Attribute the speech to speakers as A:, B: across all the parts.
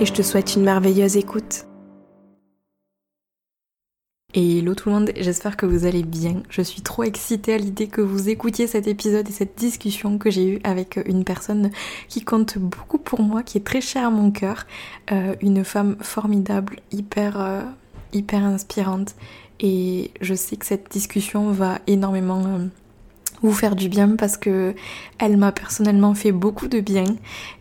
A: et je te souhaite une merveilleuse écoute. Et hello tout le monde, j'espère que vous allez bien. Je suis trop excitée à l'idée que vous écoutiez cet épisode et cette discussion que j'ai eue avec une personne qui compte beaucoup pour moi, qui est très chère à mon cœur, euh, une femme formidable, hyper, euh, hyper inspirante. Et je sais que cette discussion va énormément euh, vous faire du bien parce que elle m'a personnellement fait beaucoup de bien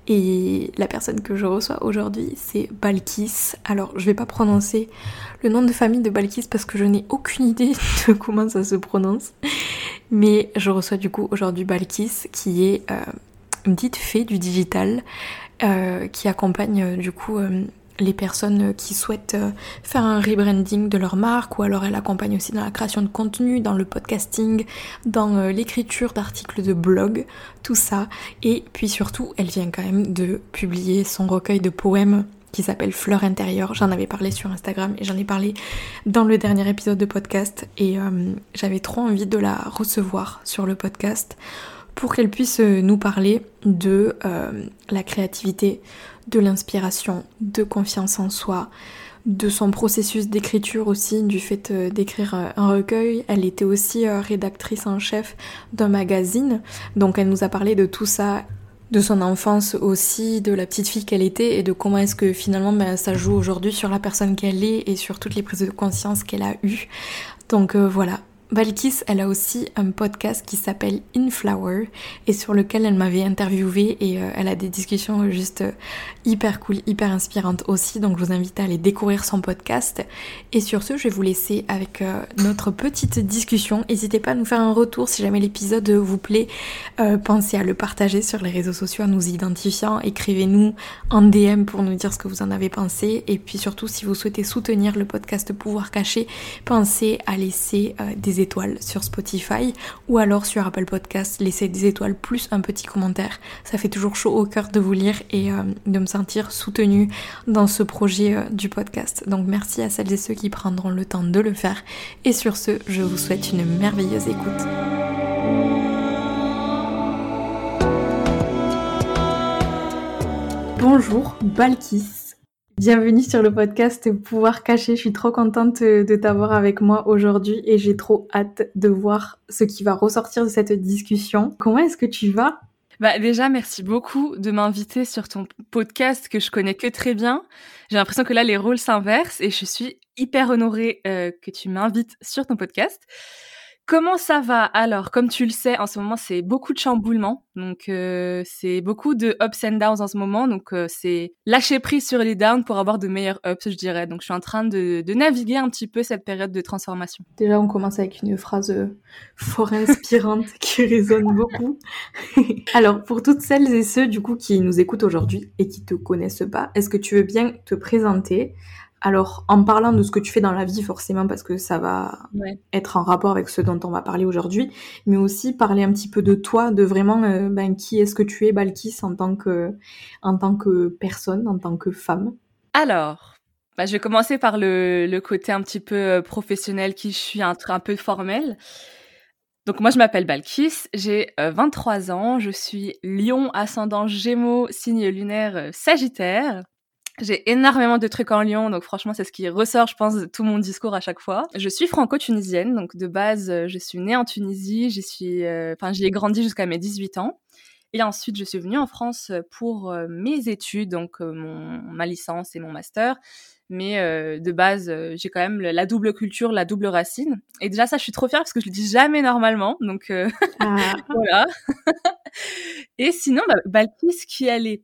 A: et la personne que je reçois aujourd'hui c'est Balkis. Alors je vais pas prononcer le nom de famille de Balkis parce que je n'ai aucune idée de comment ça se prononce mais je reçois du coup aujourd'hui Balkis qui est euh, une petite fée du digital euh, qui accompagne euh, du coup les personnes qui souhaitent euh, faire un rebranding de leur marque ou alors elle accompagne aussi dans la création de contenu, dans le podcasting, dans euh, l'écriture d'articles de blog, tout ça. Et puis surtout, elle vient quand même de publier son recueil de poèmes qui s'appelle Fleur intérieure. J'en avais parlé sur Instagram et j'en ai parlé dans le dernier épisode de podcast et euh, j'avais trop envie de la recevoir sur le podcast pour qu'elle puisse nous parler de la créativité, de l'inspiration, de confiance en soi, de son processus d'écriture aussi, du fait euh, d'écrire euh, un recueil. Elle était aussi euh, rédactrice en chef d'un magazine, donc elle nous a parlé de tout ça, de son enfance aussi, de la petite fille qu'elle était et de comment est-ce que finalement ben, ça joue aujourd'hui sur la personne qu'elle est et sur toutes les prises de conscience qu'elle a eues. Donc voilà, Balkis, elle a aussi un podcast qui s'appelle In Flower et sur lequel elle m'avait interviewé et euh, elle a des discussions juste euh, hyper cool, hyper inspirantes aussi. Donc je vous invite à aller découvrir son podcast. Et sur ce, je vais vous laisser avec euh, notre petite discussion. N'hésitez pas à nous faire un retour si jamais l'épisode vous plaît. pensez à le partager sur les réseaux sociaux en nous identifiant. Écrivez-nous en DM pour nous dire ce que vous en avez pensé. Et puis surtout, si vous souhaitez soutenir le podcast Pouvoir Caché, pensez à laisser des étoiles sur Spotify ou alors sur Apple Podcast, laissez des étoiles plus un petit commentaire. Ça fait toujours chaud au cœur de vous lire et euh, de me sentir soutenue dans ce projet euh, du podcast. Donc merci à celles et ceux qui prendront le temps de le faire. Et sur ce, je vous souhaite une merveilleuse écoute. Bonjour Balkis. Bienvenue sur le podcast Pouvoir caché. Je suis trop contente de t'avoir avec moi aujourd'hui et j'ai trop hâte de voir ce qui va ressortir de cette discussion. Comment est-ce que tu vas?
B: Bah déjà, merci beaucoup de m'inviter sur ton podcast que je connais que très bien. J'ai l'impression que là, les rôles s'inversent et je suis hyper honorée euh, que tu m'invites sur ton podcast. Comment ça va Alors, comme tu le sais, en ce moment, c'est beaucoup de chamboulements. Donc, euh, c'est beaucoup de ups and downs en ce moment. Donc, euh, c'est lâcher prise sur les downs pour avoir de meilleurs ups, je dirais. Donc, je suis en train de, naviguer un petit peu cette période de transformation.
A: Déjà, on commence avec une phrase euh, fort inspirante qui résonne beaucoup. Alors, pour toutes celles et ceux, du coup, qui nous écoutent aujourd'hui et qui te connaissent pas, est-ce que tu veux bien te présenter? Alors, en parlant de ce que tu fais dans la vie, forcément, parce que ça va être en rapport avec ce dont on va parler aujourd'hui, mais aussi parler un petit peu de toi, de vraiment euh, ben, qui est-ce que tu es, Balkis, en tant que, en tant que personne, en tant que femme?
B: Alors, bah, je vais commencer par le, côté un petit peu euh, professionnel qui je suis un, un peu formel. Donc moi je m'appelle Balkis, j'ai 23 euh, ans, je suis lion ascendant gémeaux, signe lunaire sagittaire. J'ai énormément de trucs en Lyon, donc franchement, c'est ce qui ressort, je pense, de tout mon discours à chaque fois. Je suis franco-tunisienne, donc de base, euh, je suis née en Tunisie, j'y suis, euh, enfin, j'y ai grandi jusqu'à mes 18 ans. Et ensuite, je suis venue en France pour euh, mes études, donc mon, ma licence et mon master. Mais de base, j'ai quand même la double culture, la double racine. Et déjà, ça, je suis trop fière parce que je le dis jamais normalement. Donc ah. voilà. et sinon, bah, Balkis, qui elle est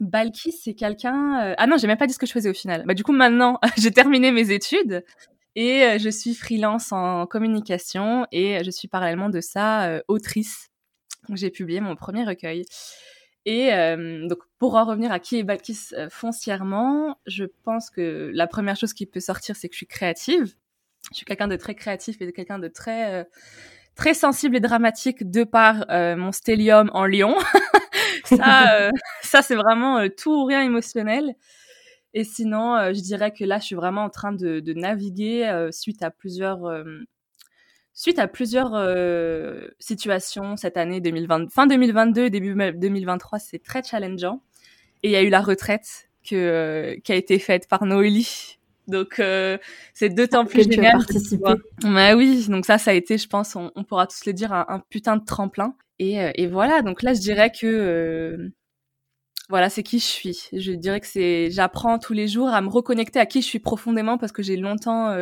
B: Balkis, c'est quelqu'un. Euh, ah non, j'ai même pas dit ce que je faisais au final. Bah du coup maintenant, j'ai terminé mes études et euh, je suis freelance en communication et je suis parallèlement de ça euh, autrice. J'ai publié mon premier recueil. Et donc, pour en revenir à qui est Balkis foncièrement, je pense que la première chose qui peut sortir, c'est que je suis créative. Je suis quelqu'un de très créatif et de quelqu'un de très très sensible et dramatique de par mon stellium en lion. ça, ça c'est vraiment tout ou rien émotionnel. Et sinon, je dirais que là, je suis vraiment en train de, naviguer suite à plusieurs Suite à plusieurs euh, situations cette année 2020, fin 2022 début 2023, c'est très challengeant. Et il y a eu la retraite euh, qui a été faite par Noélie. Donc euh, c'est d'autant plus génial. Mais oui, donc ça, ça a été, je pense, on, pourra tous le dire, un, putain de tremplin. Et, et, voilà, donc là, je dirais que voilà, c'est qui je suis. Je dirais que c'est, j'apprends tous les jours à me reconnecter à qui je suis profondément parce que j'ai longtemps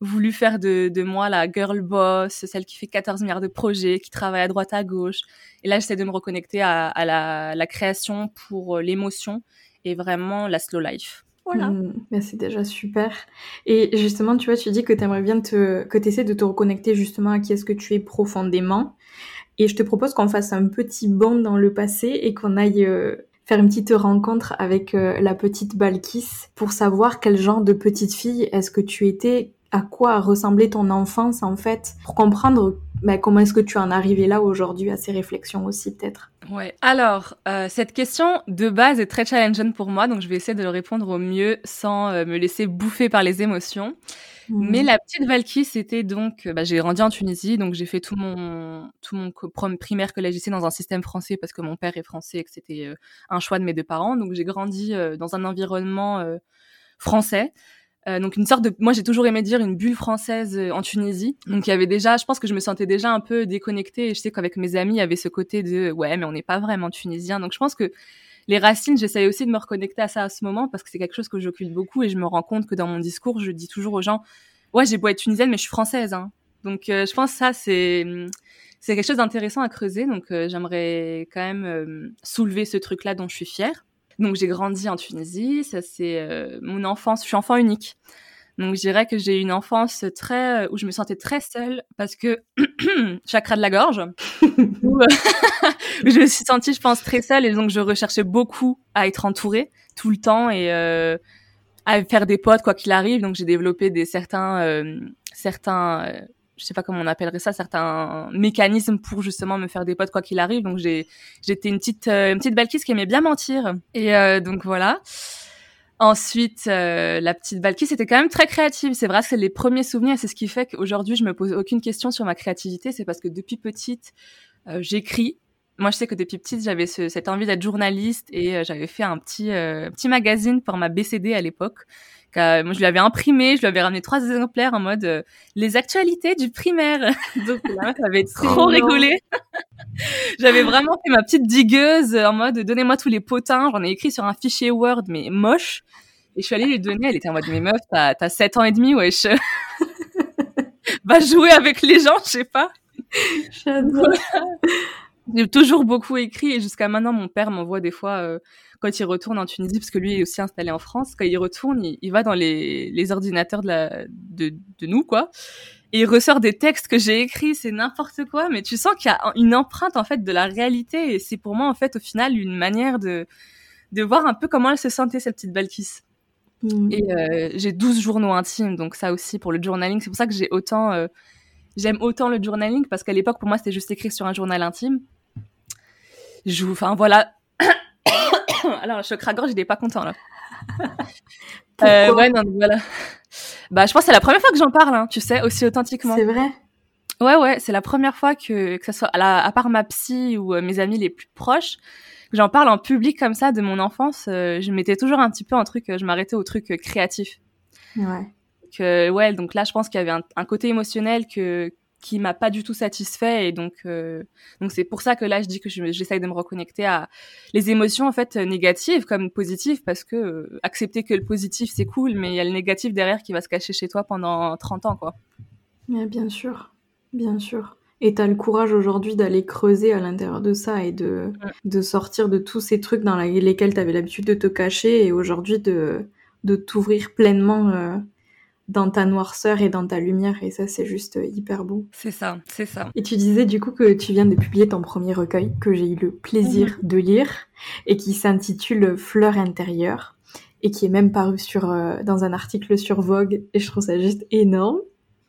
B: voulu faire de, de, moi la girl boss, celle qui fait 14 milliards de projets, qui travaille à droite à gauche. Et là, j'essaie de me reconnecter à, à la, la, création pour euh, l'émotion et vraiment la slow life.
A: Voilà. Mais c'est déjà super. Et justement, tu vois, tu dis que tu aimerais bien te, que tu de te reconnecter justement à qui est-ce que tu es profondément. Et je te propose qu'on fasse un petit bond dans le passé et qu'on aille euh, faire une petite rencontre avec euh, la petite Balkis pour savoir quel genre de petite fille est-ce que tu étais, à quoi ressemblait ton enfance en fait, pour comprendre bah, comment est-ce que tu en es arrivé là aujourd'hui à ces réflexions aussi peut-être?
B: Ouais. Alors euh, cette question de base est très challengeante pour moi, donc je vais essayer de le répondre au mieux sans euh, me laisser bouffer par les émotions. Mmh. Mais la petite Valky, c'était donc, bah, j'ai grandi en Tunisie, donc j'ai fait tout mon tout mon primaire collège lycée dans un système français parce que mon père est français et que c'était euh, un choix de mes deux parents. Donc j'ai grandi dans un environnement français. Euh, donc une sorte de, moi j'ai toujours aimé dire une bulle française euh, en Tunisie. Donc il y avait déjà, je pense que je me sentais déjà un peu déconnectée. Et je sais qu'avec mes amis, il y avait ce côté de ouais, mais on n'est pas vraiment tunisien. Donc je pense que les racines, j'essaye aussi de me reconnecter à ça à ce moment parce que c'est quelque chose que j'occupe beaucoup et je me rends compte que dans mon discours, je dis toujours aux gens ouais, j'ai beau être tunisienne, mais je suis française. Hein. Donc euh, je pense que ça c'est c'est quelque chose d'intéressant à creuser. Donc j'aimerais quand même soulever ce truc-là dont je suis fière. Donc j'ai grandi en Tunisie, ça c'est euh, mon enfance, je suis enfant unique. Donc je dirais que j'ai une enfance très euh, où je me sentais très seule parce que chakra de la gorge où, euh, je me suis sentie je pense très seule et donc je recherchais beaucoup à être entourée tout le temps et à faire des potes quoi qu'il arrive. Donc j'ai développé des certains certains je sais pas comment on appellerait ça, certains mécanismes pour justement me faire des potes quoi qu'il arrive. Donc j'ai j'étais une petite euh, une petite Balkis qui aimait bien mentir et euh, donc voilà. Ensuite, euh, la petite Balkis était quand même très créative. C'est vrai, c'est les premiers souvenirs. C'est ce qui fait qu'aujourd'hui, je me pose aucune question sur ma créativité. C'est parce que depuis petite, j'écris. Moi, je sais que depuis petite, j'avais ce, cette envie d'être journaliste et j'avais fait un petit petit magazine pour ma BCD à l'époque moi, je lui avais imprimé, je lui avais ramené trois exemplaires en mode euh, les actualités du primaire. Donc là, ça avait trop rigolé. J'avais vraiment fait ma petite digueuse en mode donnez-moi tous les potins. J'en ai écrit sur un fichier Word mais moche. Et je suis allée lui donner. Elle était en mode mais meuf, t'as as 7 ans et demi, wesh. Va jouer avec les gens, je sais pas. J'adore. J'ai toujours beaucoup écrit et jusqu'à maintenant, mon père m'envoie des fois euh, quand il retourne en Tunisie, parce que lui est aussi installé en France, quand il retourne, il, va dans les, les ordinateurs de, la, de, de, nous, quoi. Et il ressort des textes que j'ai écrits, c'est n'importe quoi, mais tu sens qu'il y a une empreinte, en fait, de la réalité. Et c'est pour moi, en fait, au final, une manière de, de voir un peu comment elle se sentait, cette petite Balkis. Mmh. Et euh, j'ai 12 journaux intimes, donc ça aussi, pour le journaling, c'est pour ça que j'ai autant... Euh, j'aime autant le journaling, parce qu'à l'époque, pour moi, c'était juste écrire sur un journal intime. Je, enfin, voilà, Alors, le choc à gorge, il est pas content, là. euh, ouais, non, voilà. Bah, je pense que c'est la première fois que j'en parle, hein, tu sais, aussi authentiquement.
A: C'est vrai.
B: Ouais, ouais, c'est la première fois que, que ça soit, à, la, à part ma psy ou euh, mes amis les plus proches, que j'en parle en public comme ça de mon enfance. Euh, je mettais toujours un petit peu un truc, je m'arrêtais au truc créatif.
A: Ouais.
B: Que, ouais, donc là, je pense qu'il y avait un, un côté émotionnel que, qui m'a pas du tout satisfait et donc euh, donc c'est pour ça que là je dis que j'essaye de me reconnecter à les émotions en fait négatives comme positives parce que euh, accepter que le positif c'est cool mais il y a le négatif derrière qui va se cacher chez toi pendant 30 ans quoi.
A: Mais bien sûr, bien sûr. Et tu as le courage aujourd'hui d'aller creuser à l'intérieur de ça et de, de sortir de tous ces trucs dans lesquels tu avais l'habitude de te cacher et aujourd'hui de, de t'ouvrir pleinement euh, dans ta noirceur et dans ta lumière et ça c'est juste euh, hyper beau.
B: C'est ça, c'est ça.
A: Et tu disais du coup que tu viens de publier ton premier recueil que j'ai eu le plaisir mhm. de lire et qui s'intitule Fleurs intérieures et qui est même paru sur euh, dans un article sur Vogue et je trouve ça juste énorme.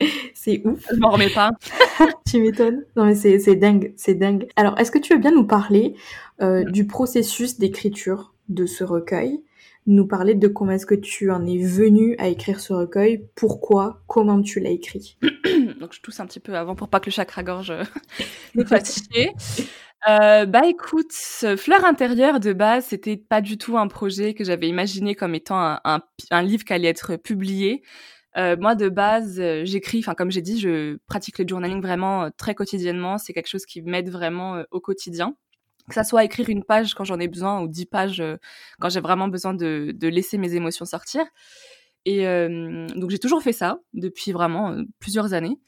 A: c'est ouf.
B: Je m'en remets pas.
A: tu m'étonnes. Non mais c'est c'est dingue, c'est dingue. Alors est-ce que tu veux bien nous parler euh, du processus d'écriture de ce recueil? Nous parler de comment est-ce que tu en es venu à écrire ce recueil, pourquoi, comment tu l'as écrit.
B: Donc je tousse un petit peu avant pour pas que le chakra-gorge me fasse chier. Euh, bah écoute, Fleur intérieure de base, c'était pas du tout un projet que j'avais imaginé comme étant un, un, livre qui allait être publié. Euh, moi de base, euh, j'écris, enfin comme j'ai dit, je pratique le journaling vraiment euh, très quotidiennement. C'est quelque chose qui m'aide vraiment au quotidien que ça soit écrire une page quand j'en ai besoin ou dix pages euh, quand j'ai vraiment besoin de, laisser mes émotions sortir. Et euh, donc j'ai toujours fait ça depuis vraiment euh, plusieurs années.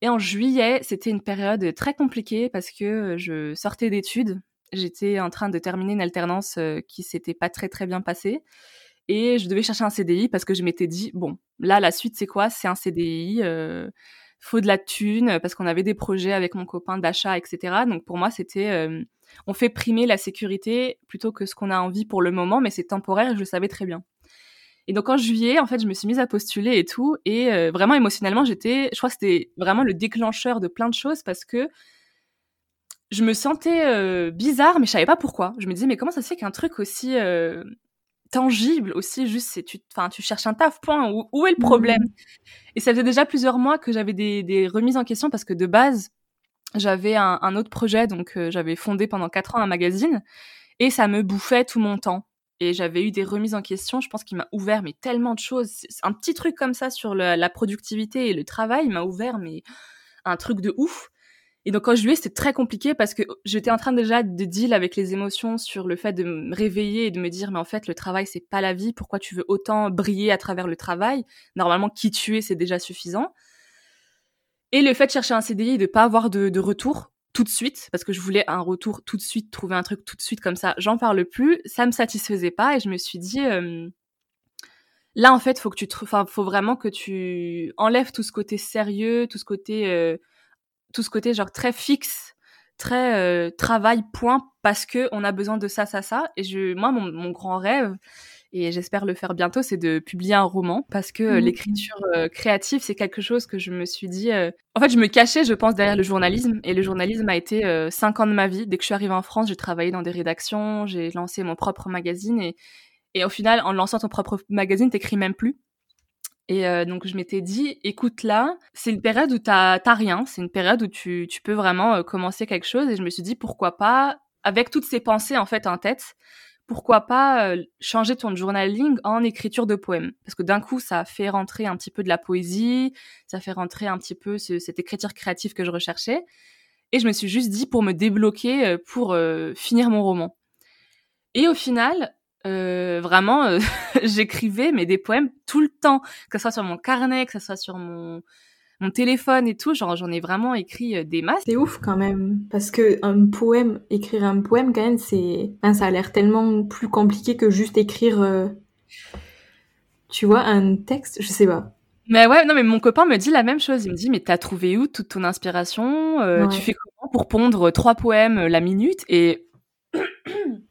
B: Et en juillet, c'était une période très compliquée parce que je sortais d'études. J'étais en train de terminer une alternance qui s'était pas très très bien passée. Et je devais chercher un CDI parce que je m'étais dit, bon, là, la suite, c'est quoi? C'est un CDI, faut de la thune, parce qu'on avait des projets avec mon copain d'achat, etc. Donc pour moi, c'était on fait primer la sécurité plutôt que ce qu'on a envie pour le moment, mais c'est temporaire et je le savais très bien. Et donc en juillet, en fait, je me suis mise à postuler et tout, et euh, vraiment émotionnellement, j'étais, je crois que c'était vraiment le déclencheur de plein de choses parce que je me sentais euh, bizarre, mais je savais pas pourquoi. Je me disais mais comment ça se fait qu'un truc aussi euh, tangible, aussi juste, c'est tu, enfin, tu cherches un taf, point. Où, est le problème? Mmh. Et ça faisait déjà plusieurs mois que j'avais des, des remises en question parce que de base, j'avais un, autre projet, donc euh, j'avais fondé pendant quatre ans un magazine, et ça me bouffait tout mon temps. Et j'avais eu des remises en question, je pense qu'il m'a ouvert mais tellement de choses. Un petit truc comme ça sur la productivité et le travail m'a ouvert mais un truc de ouf. Et donc quand je lui c'était très compliqué parce que j'étais en train déjà de deal avec les émotions sur le fait de me réveiller et de me dire mais en fait le travail c'est pas la vie, pourquoi tu veux autant briller à travers le travail? Normalement qui tu es c'est déjà suffisant. Et le fait de chercher un CDI et de pas avoir de, retour tout de suite, parce que je voulais un retour tout de suite, trouver un truc tout de suite comme ça, j'en parle plus, ça me satisfaisait pas et je me suis dit, euh, là en fait, faut que tu, enfin, faut vraiment que tu enlèves tout ce côté sérieux, tout ce côté, euh, tout ce côté genre très fixe, très euh, travail point, parce que on a besoin de ça, ça, ça. Et moi, mon grand rêve, et j'espère le faire bientôt, c'est de publier un roman parce que euh, mmh. l'écriture euh, créative, c'est quelque chose que je me suis dit. Euh, en fait, je me cachais, je pense, derrière le journalisme et le journalisme a été cinq ans de ma vie. Dès que je suis arrivée en France, j'ai travaillé dans des rédactions, j'ai lancé mon propre magazine et, et au final, en lançant ton propre magazine, t'écris même plus. Et donc je m'étais dit, écoute là, c'est une période où t'as rien, c'est une période où tu, tu peux vraiment commencer quelque chose. Et je me suis dit, pourquoi pas, avec toutes ces pensées en fait en tête, pourquoi pas euh, changer ton journaling en écriture de poèmes? Parce que d'un coup, ça fait rentrer un petit peu de la poésie, ça fait rentrer un petit peu cette écriture créative que je recherchais. Et je me suis juste dit pour me débloquer, euh, pour euh, finir mon roman. Et au final, vraiment, j'écrivais mais des poèmes tout le temps, que ce soit sur mon carnet, que ce soit sur mon mon téléphone et tout, genre j'en ai vraiment écrit euh, des masses.
A: C'est ouf quand même, parce que un poème, écrire un poème quand même, c'est, ça a l'air tellement plus compliqué que juste écrire, euh, tu vois, un texte, je sais pas.
B: Mais ouais, non mais mon copain me dit la même chose. Il me dit mais t'as trouvé où toute ton inspiration euh, Tu fais comment pour pondre trois poèmes la minute Et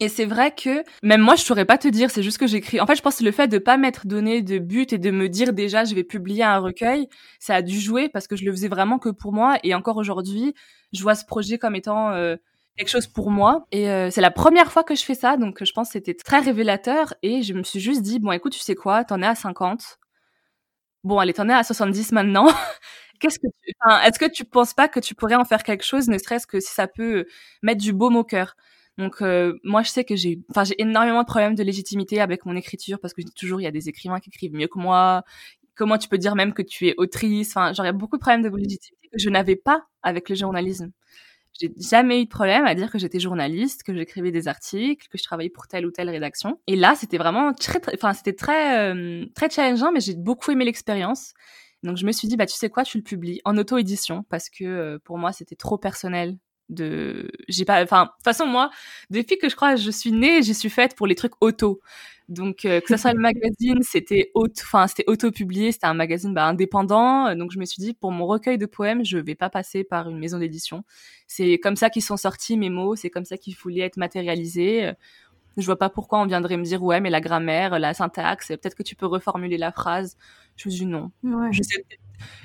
B: et c'est vrai que même moi, je saurais pas te dire. C'est juste que j'écris. En fait, je pense que le fait de pas m'être donné de but et de me dire déjà je vais publier un recueil, ça a dû jouer parce que je le faisais vraiment que pour moi. Et encore aujourd'hui, je vois ce projet comme étant euh, quelque chose pour moi. Et euh, c'est la première fois que je fais ça, donc je pense que c'était très révélateur. Et je me suis juste dit bon, écoute, tu sais quoi, t'en es à 50. Bon, allez, t'en es à 70 maintenant. Qu'est-ce que tu... enfin, est-ce que tu penses pas que tu pourrais en faire quelque chose, ne serait-ce que si ça peut mettre du baume au cœur? Donc euh, moi je sais que j'ai enfin j'ai énormément de problèmes de légitimité avec mon écriture parce que toujours il y a des écrivains qui écrivent mieux que moi. Comment tu peux dire même que tu es autrice? Enfin, j'aurais beaucoup de problèmes de légitimité que je n'avais pas avec le journalisme. J'ai jamais eu de problème à dire que j'étais journaliste, que j'écrivais des articles, que je travaillais pour telle ou telle rédaction. Et là, c'était vraiment très, enfin, c'était très, euh, très challengeant, mais j'ai beaucoup aimé l'expérience. Donc, je me suis dit, bah, tu sais quoi, tu le publies en auto-édition parce que euh, pour moi, c'était trop personnel de j'ai pas enfin de toute façon moi depuis que je crois je suis née je suis faite pour les trucs auto. Donc euh, que ça soit le magazine c'était auto enfin c'était auto publié c'était un magazine bah, indépendant. Donc je me suis dit pour mon recueil de poèmes je vais pas passer par une maison d'édition. C'est comme ça qu'ils sont sortis mes mots c'est comme ça qu'ils voulaient être matérialisés je vois pas pourquoi on viendrait me dire ouais mais la grammaire la syntaxe peut-être que tu peux reformuler la phrase. Je me dis non. Je sais,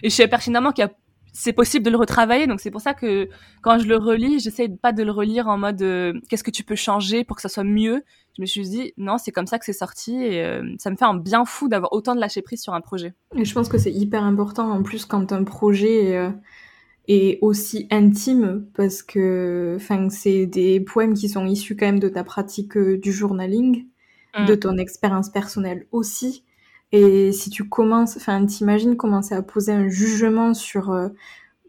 B: et je sais pertinemment qu'il y a c'est possible de le retravailler. Donc c'est pour ça que quand je le relis, j'essaie pas de le relire en mode euh, qu'est-ce que tu peux changer pour que ça soit mieux. Je me suis dit non, c'est comme ça que c'est sorti et euh, ça me fait un bien fou d'avoir autant de lâcher prise sur un projet.
A: Et je pense que c'est hyper important en plus quand un projet euh, est aussi intime parce que enfin c'est des poèmes qui sont issus quand même de ta pratique du journaling, mmh. de ton expérience personnelle aussi. Et si tu commences, enfin, t'imagines commencer à poser un jugement sur euh,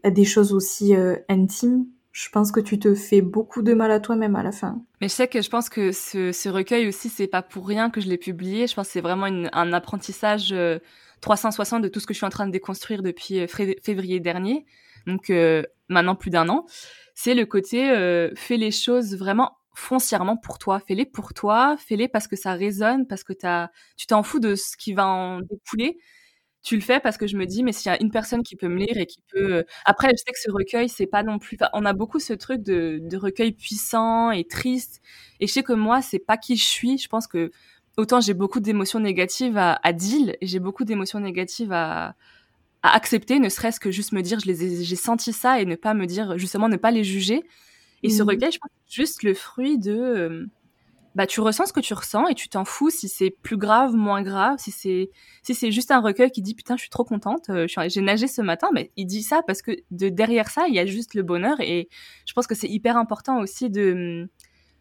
A: des choses aussi euh, intimes, je pense que tu te fais beaucoup de mal à toi-même à la fin.
B: Mais je sais que je pense que ce, recueil aussi, c'est pas pour rien que je l'ai publié. Je pense que c'est vraiment un apprentissage 360 euh, de tout ce que je suis en train de déconstruire depuis février dernier. Donc maintenant plus d'un an. C'est le côté fais les choses vraiment foncièrement pour toi. Fais-les pour toi, fais-les parce que ça résonne, parce que as, tu t'en fous de ce qui va en découler. Tu le fais parce que je me dis, mais s'il y a une personne qui peut me lire et qui peut. Euh, après, je sais que ce recueil, c'est pas non plus. on a beaucoup ce truc de, recueil puissant et triste. Et je sais que moi, c'est pas qui je suis. Je pense que autant j'ai beaucoup d'émotions négatives à, à deal et j'ai beaucoup d'émotions négatives à, à accepter, ne serait-ce que juste me dire, je les j'ai senti ça et ne pas me dire, justement, ne pas les juger. Et ce mmh. recueil, je pense, juste le fruit de. Euh, bah, tu ressens ce que tu ressens et tu t'en fous si c'est plus grave, moins grave, si c'est si c'est juste un recueil qui dit putain je suis trop contente, euh, j'ai nagé ce matin, mais il dit ça parce que de derrière ça il y a juste le bonheur et je pense que c'est hyper important aussi de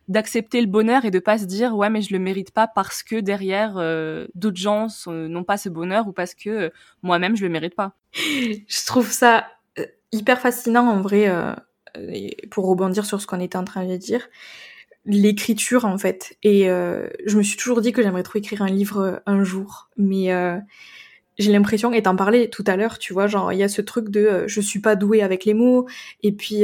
B: d'accepter le bonheur et de pas se dire ouais mais je le mérite pas parce que derrière euh, d'autres gens n'ont pas ce bonheur ou parce que moi-même je le mérite pas.
A: Je trouve ça hyper fascinant en vrai pour rebondir sur ce qu'on était en train de dire, l'écriture en fait. Et euh, je me suis toujours dit que j'aimerais trop écrire un livre euh, un jour, mais euh, j'ai l'impression, et t'en parlais tout à l'heure, tu vois, genre il y a ce truc de je suis pas douée avec les mots, et puis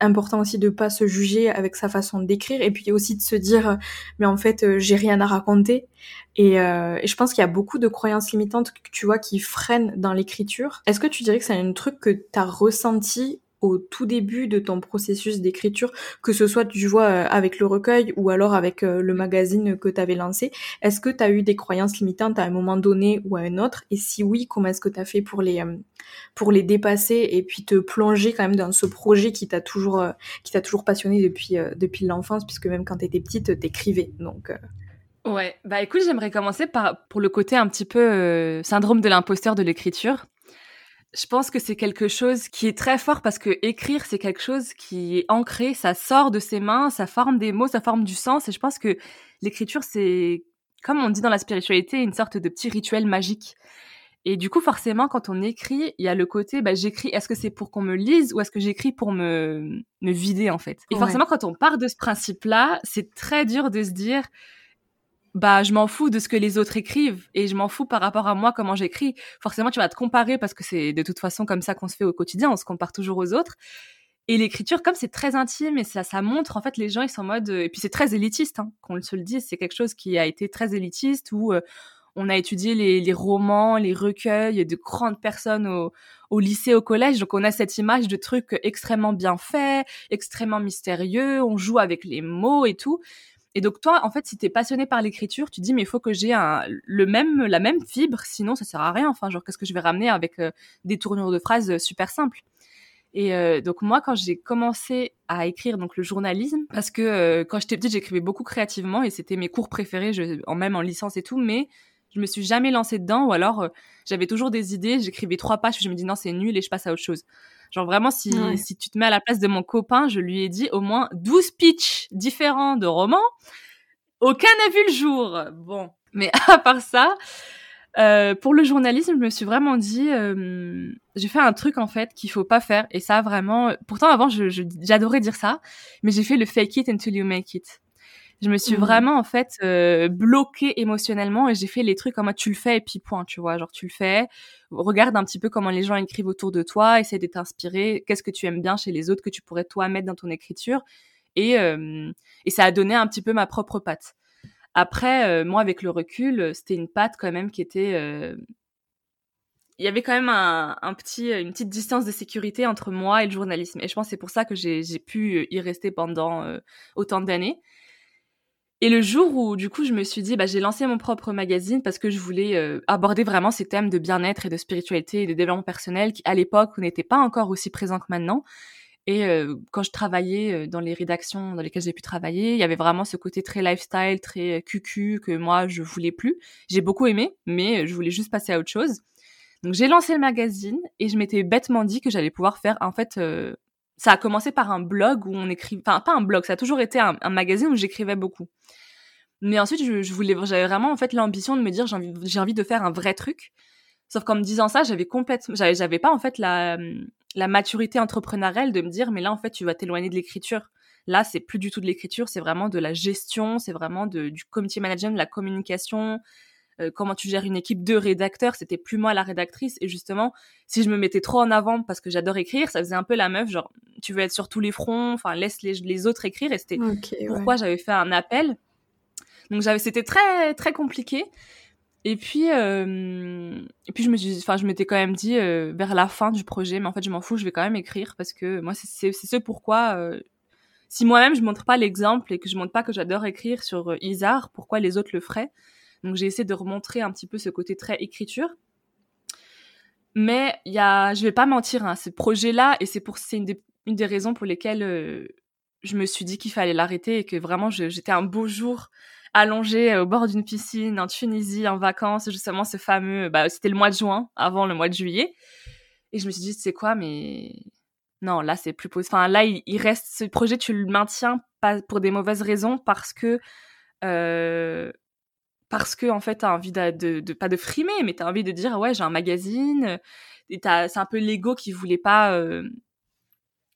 A: important aussi de pas se juger avec sa façon d'écrire, et puis aussi de se dire mais en fait j'ai rien à raconter. Et, et je pense qu'il y a beaucoup de croyances limitantes, tu vois, qui freinent dans l'écriture. Est-ce que tu dirais que c'est un truc que t'as ressenti au tout début de ton processus d'écriture, que ce soit tu vois euh, avec le recueil ou alors avec euh, le magazine que tu avais lancé, est-ce que tu as eu des croyances limitantes à un moment donné ou à un autre? Et si oui, comment est-ce que tu as fait pour les euh, pour les dépasser et puis te plonger quand même dans ce projet qui t'a toujours qui t'a toujours passionné depuis depuis l'enfance puisque même quand tu étais petite, t'écrivais. Donc
B: Ouais, bah écoute, j'aimerais commencer par pour le côté un petit peu syndrome de l'imposteur de l'écriture. Je pense que c'est quelque chose qui est très fort parce que écrire, c'est quelque chose qui est ancré, ça sort de ses mains, ça forme des mots, ça forme du sens. Et je pense que l'écriture, c'est, comme on dit dans la spiritualité, une sorte de petit rituel magique. Et du coup, forcément, quand on écrit, il y a le côté, bah, j'écris, est-ce que c'est pour qu'on me lise ou est-ce que j'écris pour me, me vider, en fait? Et forcément, quand on part de ce principe-là, c'est très dur de se dire, bah je m'en fous de ce que les autres écrivent et je m'en fous par rapport à moi comment j'écris. Forcément, tu vas te comparer parce que c'est de toute façon comme ça qu'on se fait au quotidien, on se compare toujours aux autres. Et l'écriture, comme c'est très intime et ça, ça montre en fait les gens ils sont en mode et puis c'est très élitiste, hein, qu'on se le dise, c'est quelque chose qui a été très élitiste où euh, on a étudié les, les, romans, les recueils de grandes personnes au, au lycée, au collège, donc on a cette image de trucs extrêmement bien faits, extrêmement mystérieux, on joue avec les mots et tout. Et donc toi, en fait, si t'es passionné par l'écriture, tu dis mais il faut que j'ai le même la même fibre, sinon ça sert à rien. Enfin, genre qu'est-ce que je vais ramener avec euh, des tournures de phrases euh, super simples? Et euh, donc moi, quand j'ai commencé à écrire donc le journalisme, parce que quand j'étais petite, j'écrivais beaucoup créativement et c'était mes cours préférés, je, même en licence et tout, mais je me suis jamais lancée dedans ou alors j'avais toujours des idées, j'écrivais trois pages, je me dis non c'est nul et je passe à autre chose. Genre vraiment, si, si tu te mets à la place de mon copain, je lui ai dit au moins 12 pitchs différents de romans. Aucun n'a vu le jour. Bon, mais à part ça, euh, pour le journalisme, je me suis vraiment dit, euh, j'ai fait un truc en fait qu'il faut pas faire. Et ça vraiment, pourtant avant, j'adorais je, j'adorais dire ça, mais j'ai fait le fake it until you make it. Je me suis mmh. vraiment en fait euh, bloquée émotionnellement et j'ai fait les trucs en mode tu le fais et puis point, tu vois, genre tu le fais. Regarde un petit peu comment les gens écrivent autour de toi, essaie de t'inspirer. Qu'est-ce que tu aimes bien chez les autres que tu pourrais toi mettre dans ton écriture et euh, et ça a donné un petit peu ma propre patte. Après, euh, moi avec le recul, c'était une patte quand même qui était il y avait quand même un, un, petit, une petite distance de sécurité entre moi et le journalisme. Et je pense que c'est pour ça que j'ai pu y rester pendant autant d'années. Et le jour où, du coup, je me suis dit, bah, j'ai lancé mon propre magazine parce que je voulais euh, aborder vraiment ces thèmes de bien-être et de spiritualité et de développement personnel qui, à l'époque, n'étaient pas encore aussi présents que maintenant. Et euh, quand je travaillais euh, dans les rédactions dans lesquelles j'ai pu travailler, il y avait vraiment ce côté très lifestyle, très cucu que moi, je voulais plus. J'ai beaucoup aimé, mais je voulais juste passer à autre chose. Donc, j'ai lancé le magazine et je m'étais bêtement dit que j'allais pouvoir faire, en fait, ça a commencé par un blog où on écrit, enfin pas un blog, ça a toujours été un, magazine où j'écrivais beaucoup. Mais ensuite, je, voulais, j'avais vraiment en fait l'ambition de me dire j'ai envie, de faire un vrai truc. Sauf qu'en me disant ça, j'avais complètement, j'avais, pas en fait la, maturité entrepreneuriale de me dire mais là en fait tu vas t'éloigner de l'écriture. Là, c'est plus du tout de l'écriture, c'est vraiment de la gestion, c'est vraiment du community management, de la communication, euh, comment tu gères une équipe de rédacteurs. C'était plus moi la rédactrice. Et justement, si je me mettais trop en avant parce que j'adore écrire, ça faisait un peu la meuf, genre, tu veux être sur tous les fronts, enfin, laisse les, autres écrire. Et c'était pourquoi j'avais fait un appel. Donc j'avais, c'était très très compliqué. Et puis, euh, et puis je me suis, enfin, je m'étais quand même dit euh, vers la fin du projet, mais en fait, je m'en fous, je vais quand même écrire parce que moi, c'est ce pourquoi. si moi-même je montre pas l'exemple et que je montre pas que j'adore écrire sur Isar, pourquoi les autres le feraient? Donc j'ai essayé de remontrer un petit peu ce côté très écriture. Mais il y a, je vais pas mentir, hein, ce projet-là, et c'est pour c'est une des, raisons pour lesquelles euh, je me suis dit qu'il fallait l'arrêter et que vraiment j'étais un beau jour allongée au bord d'une piscine en Tunisie en vacances, justement ce fameux, bah, c'était le mois de juin avant le mois de juillet, et je me suis dit c'est quoi, mais non là c'est plus possible. Enfin là il, il, reste ce projet, tu le maintiens pas pour des mauvaises raisons parce que euh, parce que en fait t'as envie de, de, pas de frimer mais t'as envie de dire ouais j'ai un magazine c'est un peu l'ego qui voulait pas euh,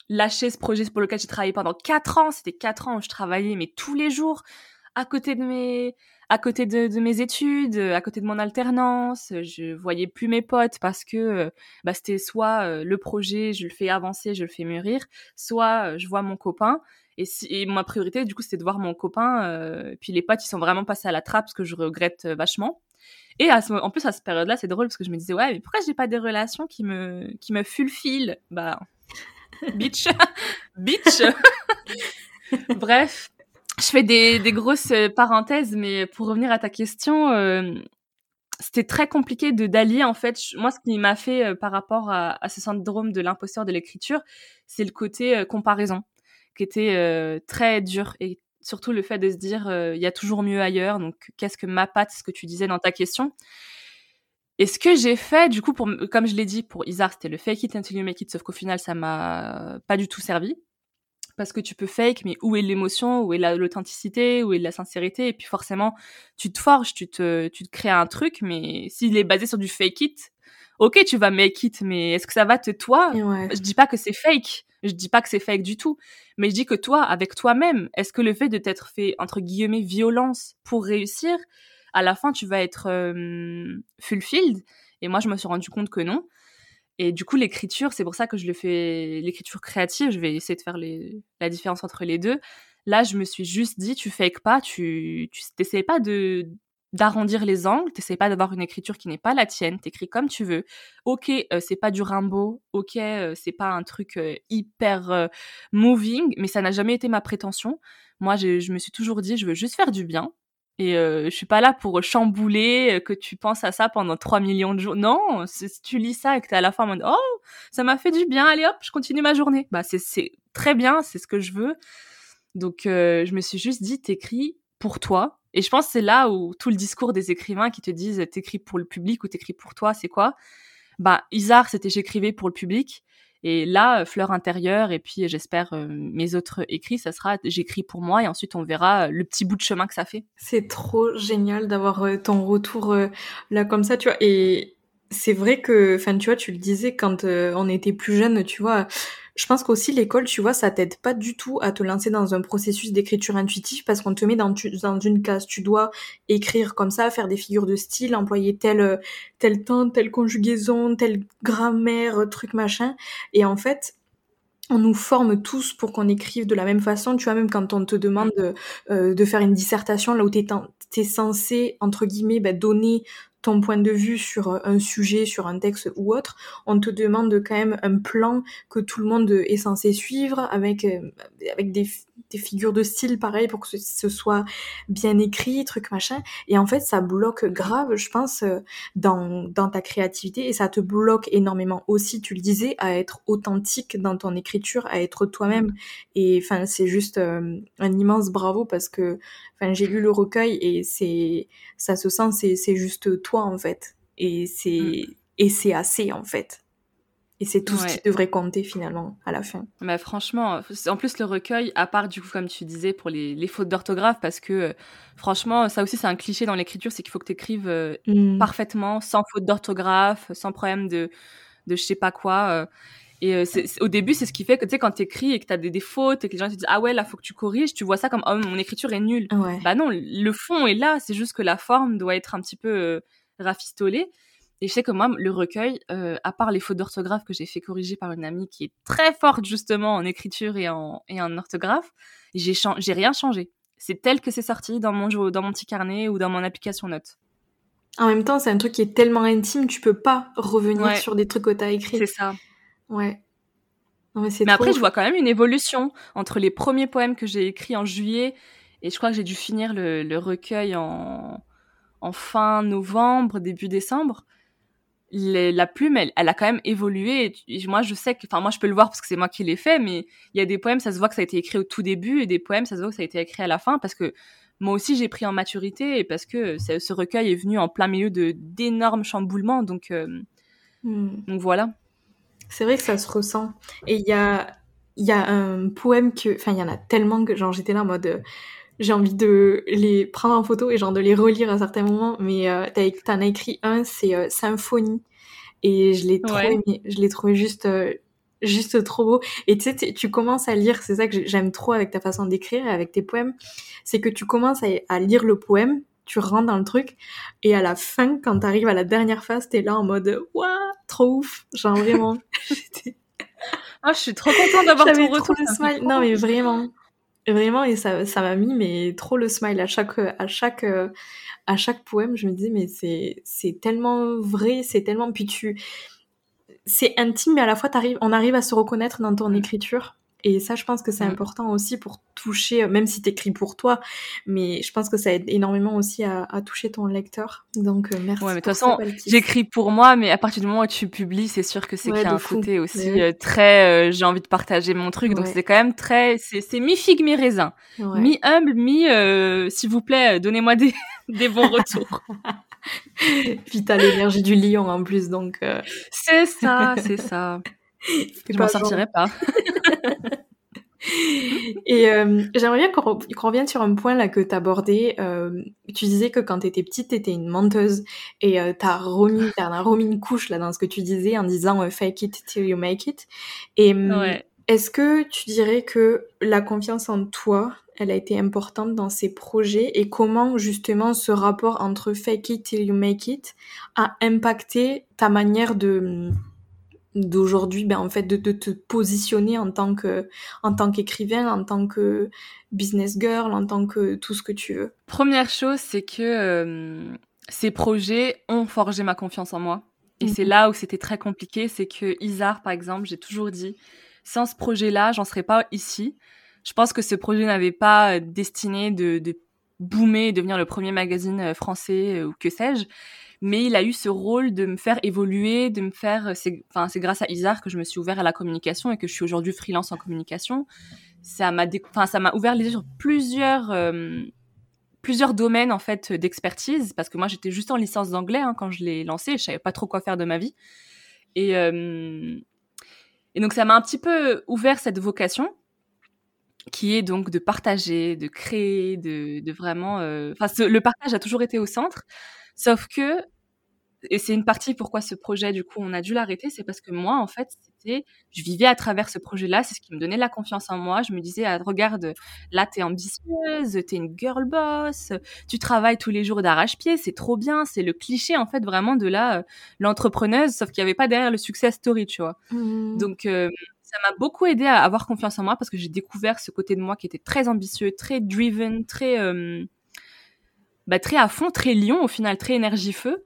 B: lâcher ce projet pour lequel j'ai travaillé pendant quatre ans. C'était quatre ans où je travaillais mais tous les jours à côté de mes à côté de, de, mes études à côté de mon alternance. Je voyais plus mes potes parce que bah c'était soit euh, le projet je le fais avancer je le fais mûrir soit euh, je vois mon copain et, si, ma priorité, du coup, c'était de voir mon copain. Euh, puis les potes, ils sont vraiment passés à la trappe, ce que je regrette euh, vachement. Et à ce, en plus, à cette période-là, c'est drôle parce que je me disais, ouais, mais pourquoi j'ai pas des relations qui me, qui me fulfillent? Bah, bitch, bitch. Bref, je fais des, des, grosses euh, parenthèses, mais pour revenir à ta question, euh, c'était très compliqué de d'allier en fait. Moi, ce qui m'a fait euh, par rapport à, à, ce syndrome de l'imposteur de l'écriture, c'est le côté comparaison qui était très dur et surtout le fait de se dire il y a toujours mieux ailleurs. Donc qu'est-ce que ma patte, ce que tu disais dans ta question. Et ce que j'ai fait, du coup, pour, comme je l'ai dit, pour Isar, c'était le fake it until you make it, sauf qu'au final, ça m'a pas du tout servi. Parce que tu peux fake, mais où est l'émotion, où est l'authenticité, où est la sincérité, et puis forcément, tu te forges, tu te, tu te crées un truc, mais s'il est basé sur du fake it, ok, tu vas make it, mais est-ce que ça va te toi? Je dis pas que c'est fake, je dis pas que c'est fake du tout, mais je dis que toi, avec toi-même, est-ce que le fait de t'être fait entre guillemets violence pour réussir, à la fin tu vas être euh, fulfilled? Et moi, je me suis rendu compte que non. Et du coup, l'écriture, c'est pour ça que je le fais, l'écriture créative. Je vais essayer de faire la différence entre les deux. Là, je me suis juste dit, tu fake pas, tu, tu t'essayes pas de d'arrondir les angles, t'essayes pas d'avoir une écriture qui n'est pas la tienne, t'écris comme tu veux. Ok, euh, c'est pas du Rimbaud, ok, euh, c'est pas un truc euh, hyper moving, mais ça n'a jamais été ma prétention. Moi, je me suis toujours dit, je veux juste faire du bien. Et je suis pas là pour chambouler, que tu penses à ça pendant 3 millions de jours. Non, si tu lis ça et que t'es à la fin oh, ça m'a fait du bien, allez hop, je continue ma journée. Bah, c'est très bien, c'est ce que je veux. Donc, je me suis juste dit, t'écris pour toi, et je pense c'est là où tout le discours des écrivains qui te disent t'écris pour le public ou t'écris pour toi, c'est quoi? Bah, Isard, c'était j'écrivais pour le public. Et là, euh, Fleur intérieure, et puis j'espère euh, mes autres écrits, ça sera j'écris pour moi, et ensuite on verra euh, le petit bout de chemin que ça fait.
A: C'est trop génial d'avoir ton retour là comme ça, tu vois. Et c'est vrai que, enfin, tu vois, tu le disais quand on était plus jeune, tu vois, je pense qu'aussi l'école, tu vois, ça t'aide pas du tout à te lancer dans un processus d'écriture intuitive parce qu'on te met dans, dans une case. Tu dois écrire comme ça, faire des figures de style, employer tel, tel temps, telle conjugaison, telle grammaire, truc machin. Et en fait, on nous forme tous pour qu'on écrive de la même façon. Tu vois, même quand on te demande de, euh, de faire une dissertation, là où tu es, censé, entre guillemets, bah, donner ton point de vue sur euh, un sujet, sur un texte ou autre, on te demande quand même un plan que tout le monde est censé suivre avec, euh, avec des, des figures de style pareil pour que ce, soit bien écrit, truc machin. Et en fait, ça bloque grave, je pense, euh, dans, dans ta créativité et ça te bloque énormément aussi, tu le disais, à être authentique dans ton écriture, à être toi-même. Et enfin, c'est juste un immense bravo parce que enfin, j'ai lu le recueil et c'est, ça se sent, c'est, c'est juste toi en fait. Et c'est, mm. et c'est assez en fait. Et c'est tout ce qui devrait compter finalement à la fin.
B: Mais franchement, en plus le recueil, à part du coup comme tu disais pour les, les fautes d'orthographe, parce que euh, franchement ça aussi c'est un cliché dans l'écriture, c'est qu'il faut que tu écrives euh, mm. parfaitement, sans faute d'orthographe, sans problème de, de je sais pas quoi. Euh. Et au début, c'est ce qui fait que, tu sais, quand t'écris et que t'as des, des fautes et que les gens te disent, ah ouais, là, faut que tu corriges, tu vois ça comme, oh, mon écriture est nulle. Bah non, le fond est là, c'est juste que la forme doit être un petit peu rafistolée. Et je sais que moi, le recueil, euh, à part les fautes d'orthographe que j'ai fait corriger par une amie qui est très forte justement en écriture et en, et en orthographe, j'ai, j'ai rien changé. C'est tel que c'est sorti dans mon, dans mon petit carnet ou dans mon application notes.
A: En même temps, c'est un truc qui est tellement intime, tu peux pas revenir sur des trucs que t'as écrits.
B: C'est ça.
A: Ouais.
B: mais, mais après, je vois quand même une évolution entre les premiers poèmes que j'ai écrits en juillet et je crois que j'ai dû finir le, le recueil en, en fin novembre, début décembre la plume, elle, a quand même évolué. moi, je sais que, enfin, moi, je peux le voir parce que c'est moi qui l'ai fait, mais il y a des poèmes, ça se voit que ça a été écrit au tout début, et des poèmes, ça se voit que ça a été écrit à la fin, parce que moi aussi, j'ai pris en maturité, et parce que ce recueil est venu en plein milieu de d'énormes chamboulements, donc, euh, hmm. donc voilà.
A: C'est vrai que ça se ressent. Et il y a, y a un poème que, enfin, il y en a tellement que, genre, j'étais là en mode, euh, j'ai envie de les prendre en photo et genre de les relire à certains moments. Mais euh, t'en as écrit un, c'est euh, Symphonie. Et je l'ai trop aimé. Je l'ai trouvé juste, euh, juste trop beau. Et tu sais, tu commences à lire, c'est ça que j'aime trop avec ta façon d'écrire et avec tes poèmes, c'est que tu commences à, lire le poème, tu rentres dans le truc, et à la fin, quand t'arrives à la dernière phase, t'es là en mode, waouh, trop ouf. Genre vraiment.
B: ah, je suis trop contente d'avoir ton retour.
A: Non, mais vraiment. Vraiment, et ça, ça m'a mis mais trop le smile à chaque, à chaque, à chaque poème. Je me disais mais c'est, c'est tellement vrai, c'est tellement puis tu, c'est intime mais à la fois on arrive à se reconnaître dans ton mmh. écriture. Et ça, je pense que c'est mmh. important aussi pour toucher, même si t'écris pour toi, mais je pense que ça aide énormément aussi à, toucher ton lecteur. Donc, euh, merci.
B: Ouais, mais de toute façon, j'écris pour moi, mais à partir du moment où tu publies, c'est sûr que c'est qu'il y a un côté aussi euh, très, euh, j'ai envie de partager mon truc. Donc, c'est quand même très, c'est mi-figue, mi-raisin. Mi-humble, mi, s'il vous plaît, donnez-moi des, des bons retours.
A: Puis t'as l'énergie du lion en plus, donc.
B: C'est ça, c'est ça. Je m'en sortirai pas.
A: Et euh, j'aimerais bien qu'on revienne sur un point là que tu abordais. Euh, tu disais que quand tu étais petite, tu étais une menteuse et euh, tu as remis, as remis une couche là dans ce que tu disais en disant euh, fake it till you make it. Et hum, est-ce que tu dirais que la confiance en toi, elle a été importante dans ces projets et comment justement ce rapport entre fake it till you make it a impacté ta manière de d'aujourd'hui, ben en fait de, de, te positionner en tant que en tant qu'écrivain, en tant que business girl, en tant que tout ce que tu veux.
B: Première chose, c'est que euh, ces projets ont forgé ma confiance en moi. Et c'est mhm. là où c'était très compliqué, c'est que Isar, par exemple, j'ai toujours dit, sans ce projet-là, j'en serais pas ici. Je pense que ce projet n'avait pas destiné de, de boomer, devenir le premier magazine euh, français euh, ou que sais-je mais il a eu ce rôle de me faire évoluer, de me faire. C'est, enfin, c'est grâce à Isar que je me suis ouvert à la communication et que je suis aujourd'hui freelance en communication. Ça m'a, ouvert les yeux sur plusieurs, euh, plusieurs domaines en fait d'expertise parce que moi j'étais juste en licence d'anglais hein, quand je l'ai lancé, je savais pas trop quoi faire de ma vie et euh, et donc ça m'a un petit peu ouvert cette vocation qui est donc de partager, de créer, de, vraiment. Euh, enfin, le partage a toujours été au centre, sauf que et c'est une partie pourquoi ce projet, du coup, on a dû l'arrêter, c'est parce que moi, en fait, c'était, je vivais à travers ce projet-là, c'est ce qui me donnait la confiance en moi. Je me disais, ah, regarde, là, t'es ambitieuse, t'es une girl boss, tu travailles tous les jours d'arrache-pied, c'est trop bien, c'est le cliché, en fait, vraiment de la, euh, l'entrepreneuse, sauf qu'il n'y avait pas derrière le success story, tu vois. Mmh. Donc, euh, ça m'a beaucoup aidé à avoir confiance en moi parce que j'ai découvert ce côté de moi qui était très ambitieux, très driven, très, euh, bah, très à fond, très lion, au final, très énergie-feu.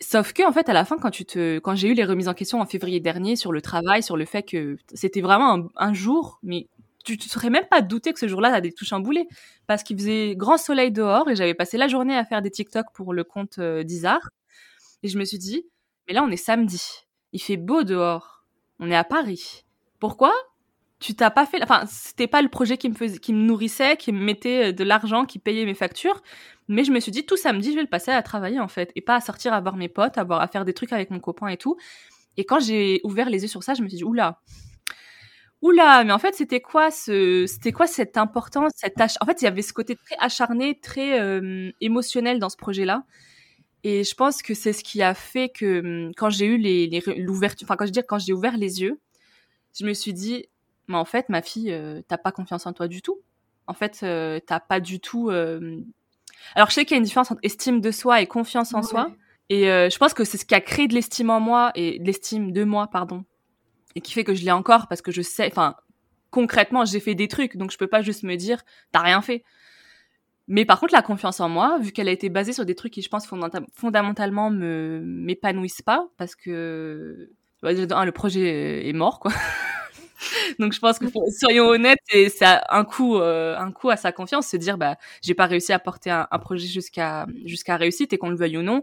B: Sauf que en fait, à la fin, quand tu te, quand j'ai eu les remises en question en février dernier sur le travail, sur le fait que c'était vraiment un, jour, mais tu te serais même pas douté que ce jour-là, t'as des touches boulet. Parce qu'il faisait grand soleil dehors et j'avais passé la journée à faire des TikTok pour le compte euh, d'Isar. Et je me suis dit, mais là, on est samedi, il fait beau dehors, on est à Paris. Pourquoi? Tu t'as pas fait, enfin, c'était pas le projet qui me faisait, qui me nourrissait, qui me mettait euh, de l'argent, qui payait mes factures. Mais je me suis dit, tout samedi, je vais le passer à travailler, en fait. Et pas à sortir à voir mes potes, à, voir, à faire des trucs avec mon copain et tout. Et quand j'ai ouvert les yeux sur ça, je me suis dit, oula. Oula, mais en fait, c'était quoi ce, c'était quoi cette importance, cette tâche En fait, il y avait ce côté très acharné, très euh, émotionnel dans ce projet-là. Et je pense que c'est ce qui a fait que hum, quand j'ai eu les, l'ouverture, enfin quand je dis quand j'ai ouvert les yeux, je me suis dit mais en fait, ma fille, euh, t'as pas confiance en toi du tout. En fait, euh, t'as pas du tout. Euh, alors, je sais qu'il y a une différence entre estime de soi et confiance en soi. Et je pense que c'est ce qui a créé de l'estime en moi et de l'estime de moi, pardon, et qui fait que je l'ai encore parce que je sais. Enfin, concrètement, j'ai fait des trucs, donc je peux pas juste me dire t'as rien fait. Mais par contre, la confiance en moi, vu qu'elle a été basée sur des trucs qui, je pense, fondamentalement me m'épanouissent pas, parce que bah, le projet est mort, quoi. Donc je pense que soyons honnêtes et ça un coup euh, un coup à sa confiance se dire bah j'ai pas réussi à porter un, projet jusqu'à jusqu'à réussite et qu'on le veuille ou non.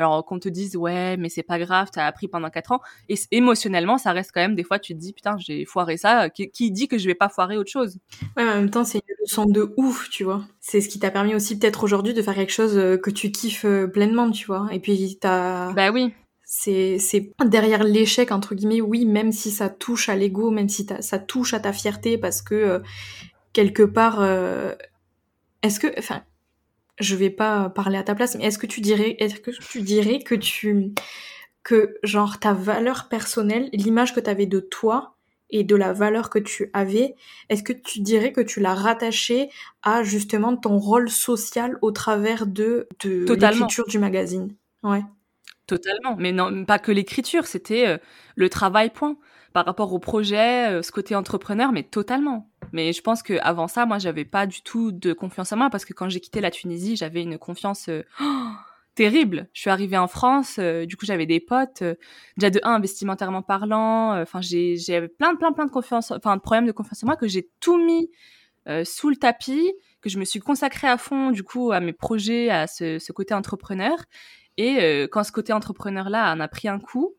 B: Alors qu'on te dise ouais mais c'est pas grave t'as appris pendant quatre ans et émotionnellement ça reste quand même des fois tu te dis putain j'ai foiré ça qui, qui, dit que je vais pas foirer autre chose?
A: Ouais mais en même temps c'est une leçon de ouf tu vois. C'est ce qui t'a permis aussi peut-être aujourd'hui de faire quelque chose euh, que tu kiffes euh, pleinement tu vois et puis t'as.
B: Bah oui
A: c'est c'est derrière l'échec entre guillemets oui même si ça touche à l'ego même si ça touche à ta fierté parce que euh, quelque part euh, est-ce que enfin je vais pas parler à ta place mais est-ce que tu dirais est-ce que tu dirais que tu que genre ta valeur personnelle l'image que tu avais de toi et de la valeur que tu avais, est-ce que tu dirais que tu l'as rattaché à justement ton rôle social au travers de, de l'écriture du magazine? Ouais.
B: Totalement, mais non, pas que l'écriture, c'était euh, le travail point par rapport au projet, euh, ce côté entrepreneur, mais totalement. Mais je pense que avant ça, moi, j'avais pas du tout de confiance en moi parce que quand j'ai quitté la Tunisie, j'avais une confiance euh, terrible. Je suis arrivée en France, du coup, j'avais des potes, déjà de un investimentairement parlant. Enfin, j'avais plein plein plein de confiance, enfin de problèmes de confiance en moi que j'ai tout mis sous le tapis, que je me suis consacrée à fond du coup à mes projets, à ce côté entrepreneur. Et euh, quand ce côté entrepreneur-là en a pris un coup,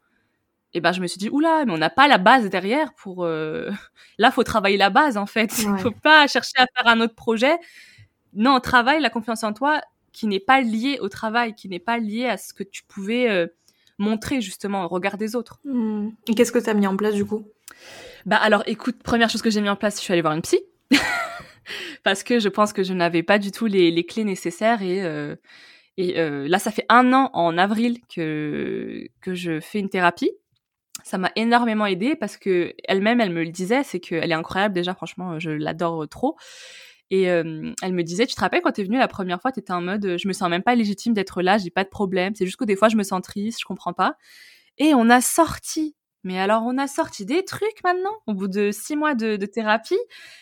B: et eh ben je me suis dit oula, mais on n'a pas la base derrière pour. Euh... Là, faut travailler la base en fait. Il faut pas chercher à faire un autre projet. Non, on travaille la confiance en toi qui n'est pas liée au travail, qui n'est pas liée à ce que tu pouvais euh, montrer justement au regard des autres.
A: Mmh. Et qu'est-ce que tu as mis en place du coup?
B: Bah alors, écoute, première chose que j'ai mis en place, je suis allée voir une psy. parce que je pense que je n'avais pas du tout les, les clés nécessaires et euh, et euh, là, ça fait un an en avril que que je fais une thérapie. Ça m'a énormément aidé parce que elle-même, elle me le disait, c'est qu'elle est incroyable déjà. Franchement, je l'adore trop. Et euh, elle me disait, tu te rappelles quand t'es venue la première fois, t'étais en mode, je me sens même pas légitime d'être là, j'ai pas de problème. C'est juste que des fois, je me sens triste, je comprends pas. Et on a sorti mais alors, on a sorti des trucs maintenant. Au bout de six mois de, thérapie,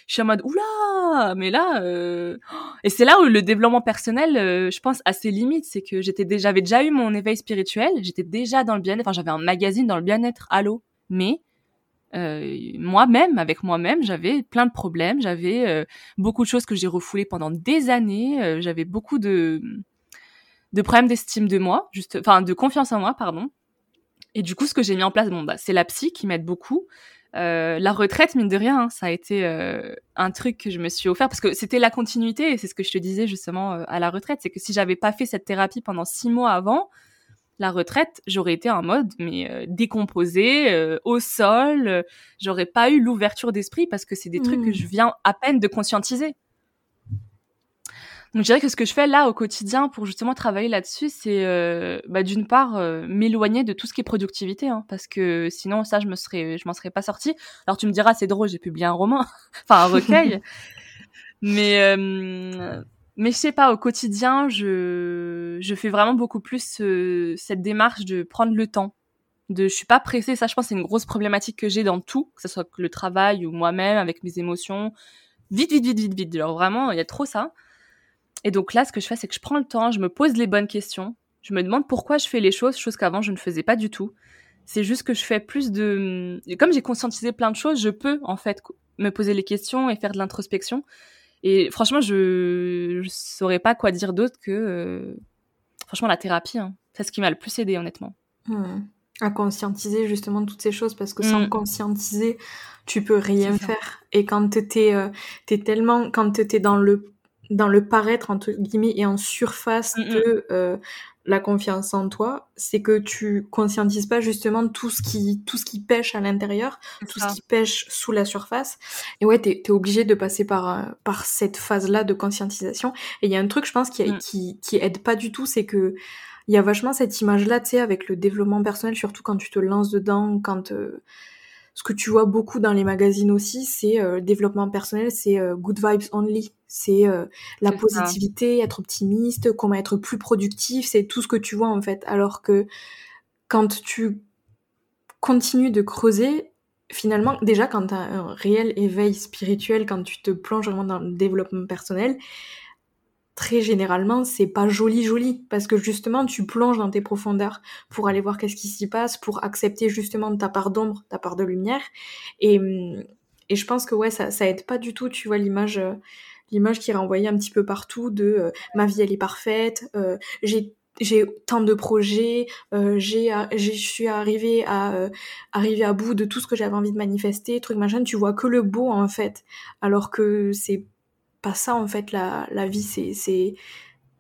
B: je suis en mode oula, mais là, euh... et c'est là où le développement personnel, euh, je pense, a ses limites. C'est que j'étais déjà, j'avais déjà eu mon éveil spirituel, j'étais déjà dans le bien-être. Enfin, j'avais un magazine dans le bien-être, allô? Mais euh, moi-même, avec moi-même, j'avais plein de problèmes. J'avais euh, beaucoup de choses que j'ai refoulées pendant des années. j'avais beaucoup de de problèmes d'estime de moi, juste, enfin, de confiance en moi, pardon. Et du coup, ce que j'ai mis en place, bon, bah, c'est la psy qui m'aide beaucoup. Euh, la retraite, mine de rien, hein, ça a été euh, un truc que je me suis offert parce que c'était la continuité et c'est ce que je te disais justement euh, à la retraite, c'est que si j'avais pas fait cette thérapie pendant six mois avant la retraite, j'aurais été en mode mais décomposé au sol, j'aurais pas eu l'ouverture d'esprit parce que c'est des trucs que mmh. je viens à peine de conscientiser. Donc, je dirais que ce que je fais là au quotidien pour justement travailler là-dessus, c'est euh, bah, d'une part euh, m'éloigner de tout ce qui est productivité, hein, parce que sinon ça, je me serais, je m'en serais pas sortie. Alors tu me diras, c'est drôle, j'ai publié un roman, enfin un recueil, mais euh, mais je sais pas, au quotidien, je je fais vraiment beaucoup plus cette démarche de prendre le temps. De, je suis pas pressée. Ça, je pense, c'est une grosse problématique que j'ai dans tout, que ce soit le travail ou moi-même avec mes émotions. Vite, vite, vite, vite, vite. Alors vraiment, il y a trop ça. Et donc là, ce que je fais, c'est que je prends le temps, je me pose les bonnes questions, je me demande pourquoi je fais les choses, choses qu'avant je ne faisais pas du tout. C'est juste que je fais plus de... Comme j'ai conscientisé plein de choses, je peux en fait me poser les questions et faire de l'introspection. Et franchement, je ne saurais pas quoi dire d'autre que... Euh, franchement, la thérapie, hein. c'est ce qui m'a le plus aidé, honnêtement.
A: Hmm. À conscientiser justement toutes ces choses, parce que sans hmm. conscientiser, tu peux rien faire. Et quand t'es euh, es tellement... Quand t'es dans le dans le paraître entre guillemets et en surface de euh, la confiance en toi, c'est que tu conscientises pas justement tout ce qui tout ce qui pêche à l'intérieur, tout ce qui pêche sous la surface. Et ouais, t'es es obligé de passer par euh, par cette phase là de conscientisation. Et il y a un truc, je pense, qui mm. qui qui aide pas du tout, c'est que il y a vachement cette image là, tu sais, avec le développement personnel, surtout quand tu te lances dedans, quand euh, ce que tu vois beaucoup dans les magazines aussi, c'est euh, développement personnel, c'est euh, good vibes only, c'est euh, la positivité, être optimiste, comment être plus productif, c'est tout ce que tu vois en fait. Alors que quand tu continues de creuser, finalement, déjà quand tu as un réel éveil spirituel, quand tu te plonges vraiment dans le développement personnel, très généralement, c'est pas joli joli parce que justement, tu plonges dans tes profondeurs pour aller voir qu'est-ce qui s'y passe, pour accepter justement ta part d'ombre, ta part de lumière. Et, et je pense que ouais, ça, ça aide pas du tout, tu vois, l'image, l'image qui est renvoyée un petit peu partout de euh, ma vie elle est parfaite, euh, j'ai j'ai tant de projets, euh, j'ai, je suis arrivée à euh, arriver à bout de tout ce que j'avais envie de manifester, truc machin. Tu vois que le beau en fait, alors que c'est pas ça en fait la, la vie c'est c'est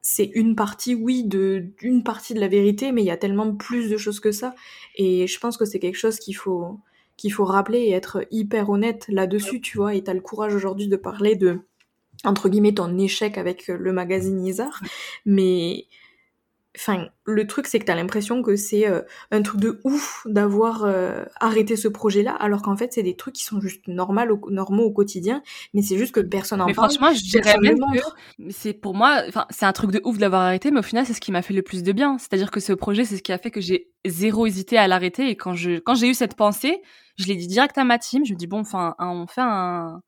A: c'est une partie oui de une partie de la vérité mais il y a tellement plus de choses que ça. Et je pense que c'est quelque chose qu'il faut qu'il faut rappeler et être hyper honnête là-dessus tu vois et t'as le courage aujourd'hui de parler de entre guillemets ton échec avec le magazine Isar mais Enfin, le truc, c'est que t'as l'impression que c'est euh, un truc de ouf d'avoir euh, arrêté ce projet-là, alors qu'en fait, c'est des trucs qui sont juste normaux, au, normaux au quotidien, mais c'est juste que personne en
B: mais
A: parle.
B: franchement, je dirais même que c'est pour moi, enfin, c'est un truc de ouf de l'avoir arrêté, mais au final, c'est ce qui m'a fait le plus de bien. C'est-à-dire que ce projet, c'est ce qui a fait que j'ai zéro hésité à l'arrêter, et quand je, quand j'ai eu cette pensée, je l'ai dit direct à ma team, je me dis bon, enfin, on fait un,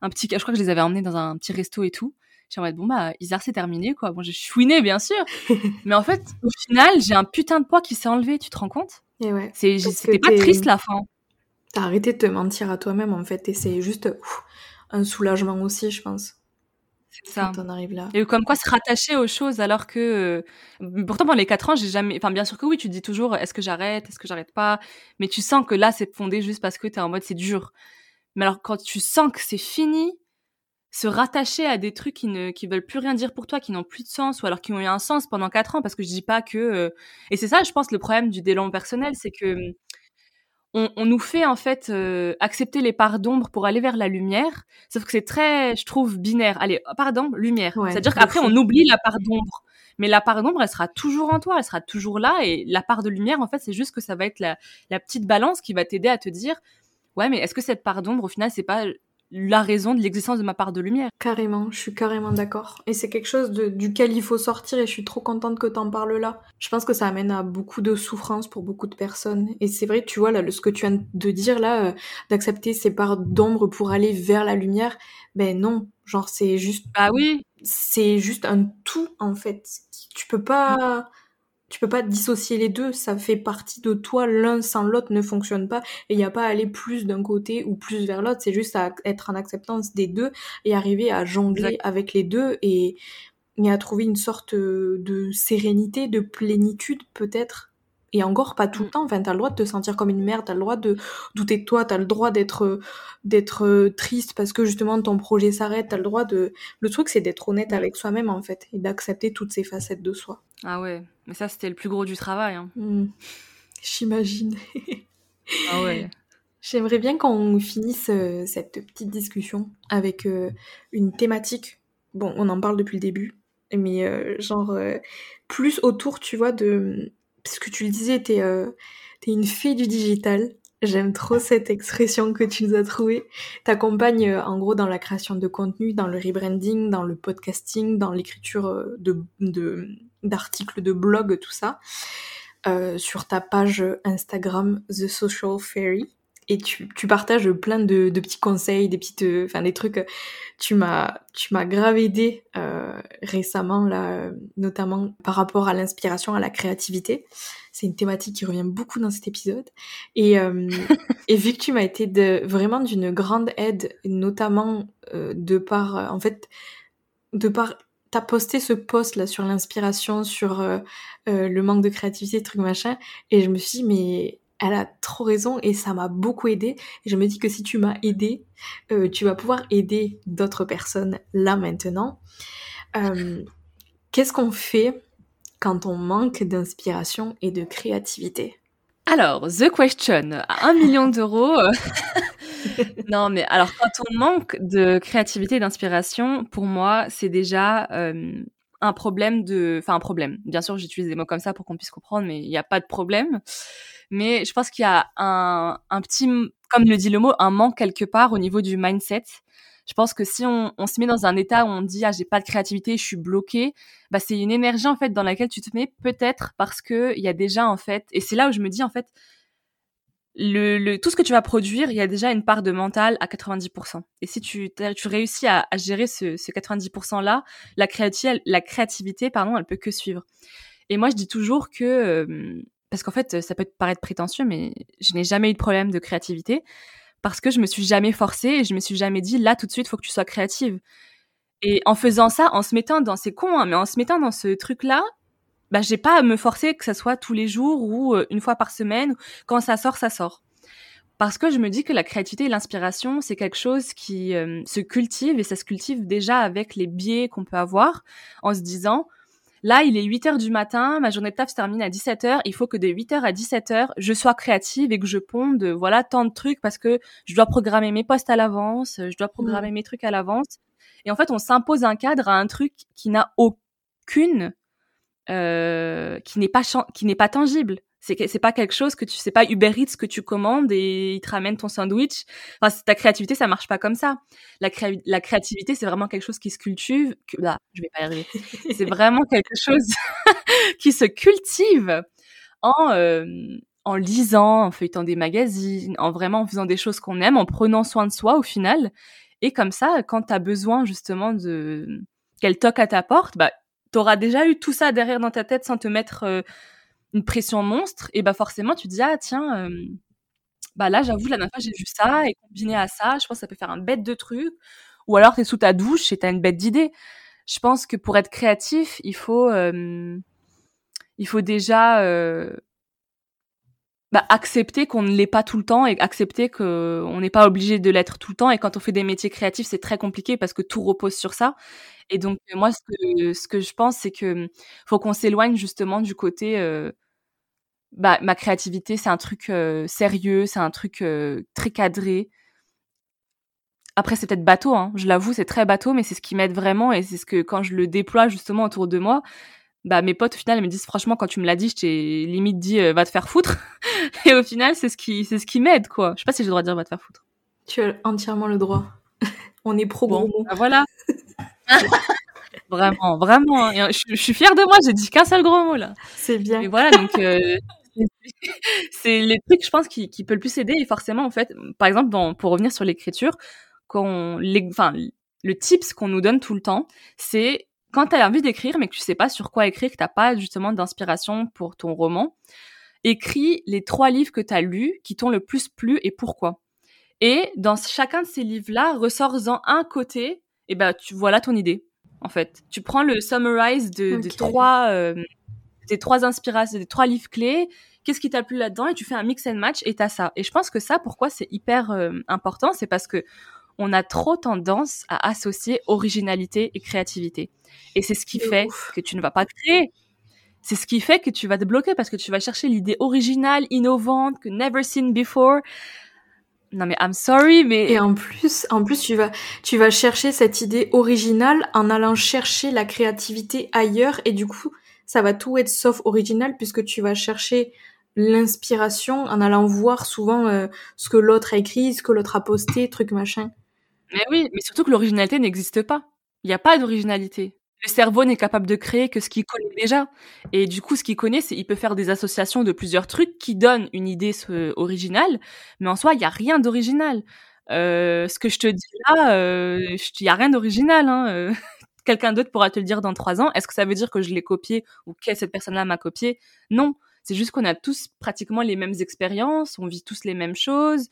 B: un petit, je crois que je les avais emmenés dans un petit resto et tout. J'ai en bon, bah, Isar, c'est terminé, quoi. Bon, j'ai chouiné, bien sûr. mais en fait, au final, j'ai un putain de poids qui s'est enlevé, tu te rends compte?
A: Et ouais.
B: C'était pas triste, la fin.
A: T'as arrêté de te mentir à toi-même, en fait, et c'est juste un soulagement aussi, je pense.
B: C'est ça.
A: Quand on arrive là.
B: Et comme quoi se rattacher aux choses alors que euh, pourtant pendant les quatre ans j'ai jamais enfin bien sûr que oui tu te dis toujours est-ce que j'arrête est-ce que j'arrête pas? Mais tu sens que là c'est fondé juste parce que t'es en mode c'est dur mais alors quand tu sens que c'est fini se rattacher à des trucs qui ne qui veulent plus rien dire pour toi, qui n'ont plus de sens ou alors qui ont eu un sens pendant quatre ans parce que je dis pas que euh, et c'est ça je pense le problème du délan personnel c'est que on, on, nous fait en fait euh, accepter les parts d'ombre pour aller vers la lumière sauf que c'est très je trouve binaire. Allez pardon lumière. C'est à dire qu'après on oublie la part d'ombre. Mais la part d'ombre elle sera toujours en toi elle sera toujours là et la part de lumière en fait c'est juste que ça va être la, la petite balance qui va t'aider à te dire ouais mais est-ce que cette part d'ombre au final c'est pas la raison de l'existence de ma part de lumière.
A: Carrément, je suis carrément d'accord. Et c'est quelque chose duquel il faut sortir et je suis trop contente que t'en parles là. Je pense que ça amène à beaucoup de souffrance pour beaucoup de personnes. Et c'est vrai, tu vois, là, ce que tu viens de dire là, euh, d'accepter ces parts d'ombre pour aller vers la lumière, ben non. Genre, c'est juste...
B: Ah oui
A: C'est juste un tout, en fait. Tu peux pas tu peux pas dissocier les deux, ça fait partie de toi, l'un sans l'autre ne fonctionne pas, et il n'y a pas à aller plus d'un côté ou plus vers l'autre, c'est juste à être en acceptance des deux et arriver à jongler avec les deux et, et à trouver une sorte de sérénité, de plénitude peut-être et encore pas tout le mm. temps. Enfin, t'as le droit de te sentir comme une merde, t'as le droit de douter de toi, t'as le droit d'être d'être euh, triste parce que justement ton projet s'arrête, t'as le droit de. Le truc, c'est d'être honnête avec soi-même en fait et d'accepter toutes ces facettes de soi.
B: Ah ouais, mais ça c'était le plus gros du travail. Hein.
A: Mm. J'imagine.
B: ah ouais.
A: J'aimerais bien qu'on finisse euh, cette petite discussion avec euh, une thématique bon, on en parle depuis le début, mais euh, genre plus autour, tu vois, de parce que tu le disais, t'es es une fée du digital. J'aime trop cette expression que tu nous as trouvée. T'accompagnes en gros dans la création de contenu, dans le rebranding, dans le podcasting, dans l'écriture de d'articles, de, blogs, tout ça, sur ta page Instagram The Social Fairy et tu, tu, partages plein de, de, petits conseils, des petites, euh, enfin des trucs. Tu m'as, tu m'as grave aidé euh, récemment là, notamment par rapport à l'inspiration, à la créativité. C'est une thématique qui revient beaucoup dans cet épisode. Et, euh, et vu que tu m'as été de, vraiment d'une grande aide, notamment euh, de par, en fait, de par t'as posté ce post là sur l'inspiration, sur euh, le manque de créativité, truc machin, et je me suis dit mais elle a trop raison et ça m'a beaucoup aidé. Et je me dis que si tu m'as aidé, euh, tu vas pouvoir aider d'autres personnes là maintenant. Euh, qu'est-ce qu'on fait quand on manque d'inspiration et de créativité?
B: Alors, the question, à un million d'euros. Euh, non, mais alors quand on manque de créativité et d'inspiration, pour moi, c'est déjà un problème de, enfin un problème. Bien sûr, j'utilise des mots comme ça pour qu'on puisse comprendre, mais il n'y a pas de problème mais je pense qu'il y a un, un petit, comme le dit le mot, un manque quelque part au niveau du mindset. Je pense que si on, se met dans un état où on dit ah j'ai pas de créativité, je suis bloqué, bah c'est une énergie en fait dans laquelle tu te mets peut-être parce que il y a déjà en fait et c'est là où je me dis en fait le, tout ce que tu vas produire, il y a déjà une part de mental à 90%. Et si tu, réussis à, gérer ce, ce 90%-là, la, créativité, la créativité, pardon, elle peut que suivre. Et moi, je dis toujours que euh, parce qu'en fait, ça peut paraître prétentieux, mais je n'ai jamais eu de problème de créativité parce que je me suis jamais forcée et je me suis jamais dit là tout de suite faut que tu sois créative. Et en faisant ça, en se mettant dans ces cons, hein, mais en se mettant dans ce truc-là, bah j'ai pas à me forcer que ça soit tous les jours ou euh, une fois par semaine. Quand ça sort, ça sort. Parce que je me dis que la créativité et l'inspiration, c'est quelque chose qui euh, se cultive et ça se cultive déjà avec les biais qu'on peut avoir en se disant Là, il est 8 heures du matin, ma journée de taf se termine à 17 heures. Il faut que de 8 heures à 17 heures, je sois créative et que je ponde, voilà, tant de trucs parce que je dois programmer mes postes à l'avance, je dois programmer mm. mes trucs à l'avance. Et en fait, on s'impose un cadre à un truc qui n'a aucune, euh, qui n'est pas qui n'est pas tangible. C'est c'est pas quelque chose que tu sais pas Uber Eats que tu commandes et il te ramène ton sandwich. Enfin, ta créativité, ça marche pas comme ça. La, la créativité, c'est vraiment quelque chose qui se cultive. Que, là, je vais pas y arriver. c'est vraiment quelque chose qui se cultive en euh, en lisant, en feuilletant des magazines, en vraiment en faisant des choses qu'on aime, en prenant soin de soi au final. Et comme ça, quand tu as besoin justement de qu'elle toque à ta porte, bah t'auras déjà eu tout ça derrière dans ta tête sans te mettre euh, une pression monstre, et bah forcément tu dis ah tiens, euh, bah là j'avoue la dernière fois j'ai vu ça et combiné à ça, je pense que ça peut faire un bête de trucs. Ou alors t'es sous ta douche et t'as une bête d'idée. Je pense que pour être créatif, il faut euh, il faut déjà euh, bah, accepter qu'on ne l'est pas tout le temps et accepter qu'on n'est pas obligé de l'être tout le temps. Et quand on fait des métiers créatifs, c'est très compliqué parce que tout repose sur ça. Et donc moi, que, ce que je pense, c'est que faut qu'on s'éloigne justement du côté bah, ma créativité, c'est un truc euh, sérieux, c'est un truc euh, très cadré. Après, c'est peut-être bateau, hein, je l'avoue, c'est très bateau, mais c'est ce qui m'aide vraiment et c'est ce que quand je le déploie justement autour de moi, bah mes potes au final elles me disent franchement quand tu me l'as dit, je t'ai limite dit euh, va te faire foutre. et au final, c'est ce qui c'est ce qui m'aide quoi. Je sais pas si j'ai le droit de dire va te faire foutre.
A: Tu as entièrement le droit. On est pro bon,
B: bah, voilà. vraiment, vraiment. Hein. Je, suis fière de moi, j'ai dit qu'un seul gros mot là.
A: C'est bien.
B: Et voilà, donc c'est les trucs, je pense, qui, qui peut le plus aider. Et forcément, en fait, par exemple, dans, pour revenir sur l'écriture, quand enfin, le tips qu'on nous donne tout le temps, c'est quand tu as envie d'écrire, mais que tu sais pas sur quoi écrire, que t'as pas justement d'inspiration pour ton roman, écris les trois livres que tu as lus qui t'ont le plus plu et pourquoi. Et dans chacun de ces livres-là, ressors-en un côté, et ben tu voilà ton idée. En fait, tu prends le summarize de, des trois euh, des trois inspirations, des trois livres clés, qu'est-ce qui t'a plu là-dedans? Et tu fais un mix and match et t'as ça. Et je pense que ça, pourquoi c'est hyper euh, important, c'est parce que on a trop tendance à associer originalité et créativité. Et c'est ce qui fait que tu ne vas pas créer. C'est ce qui fait que tu vas te bloquer parce que tu vas chercher l'idée originale, innovante, que never seen before. non mais I'm sorry, mais
A: et en plus, en plus tu vas tu vas chercher cette idée originale en allant chercher la créativité ailleurs et du coup ça va tout être sauf original puisque tu vas chercher l'inspiration en allant voir souvent euh, ce que l'autre a écrit, ce que l'autre a posté, truc machin.
B: Mais oui, mais surtout que l'originalité n'existe pas. Il n'y a pas d'originalité. Le cerveau n'est capable de créer que ce qu'il connaît déjà. Et du coup, ce qu'il connaît, c'est il peut faire des associations de plusieurs trucs qui donnent une idée originale, mais en soi, il n'y a rien d'original. Euh, ce que je te dis là, euh, il n'y a rien d'original. Hein. Quelqu'un d'autre pourra te le dire dans trois ans. Est-ce que ça veut dire que je l'ai copié ou que cette personne-là m'a copié? Non. C'est juste qu'on a tous pratiquement les mêmes expériences, on vit tous les mêmes choses,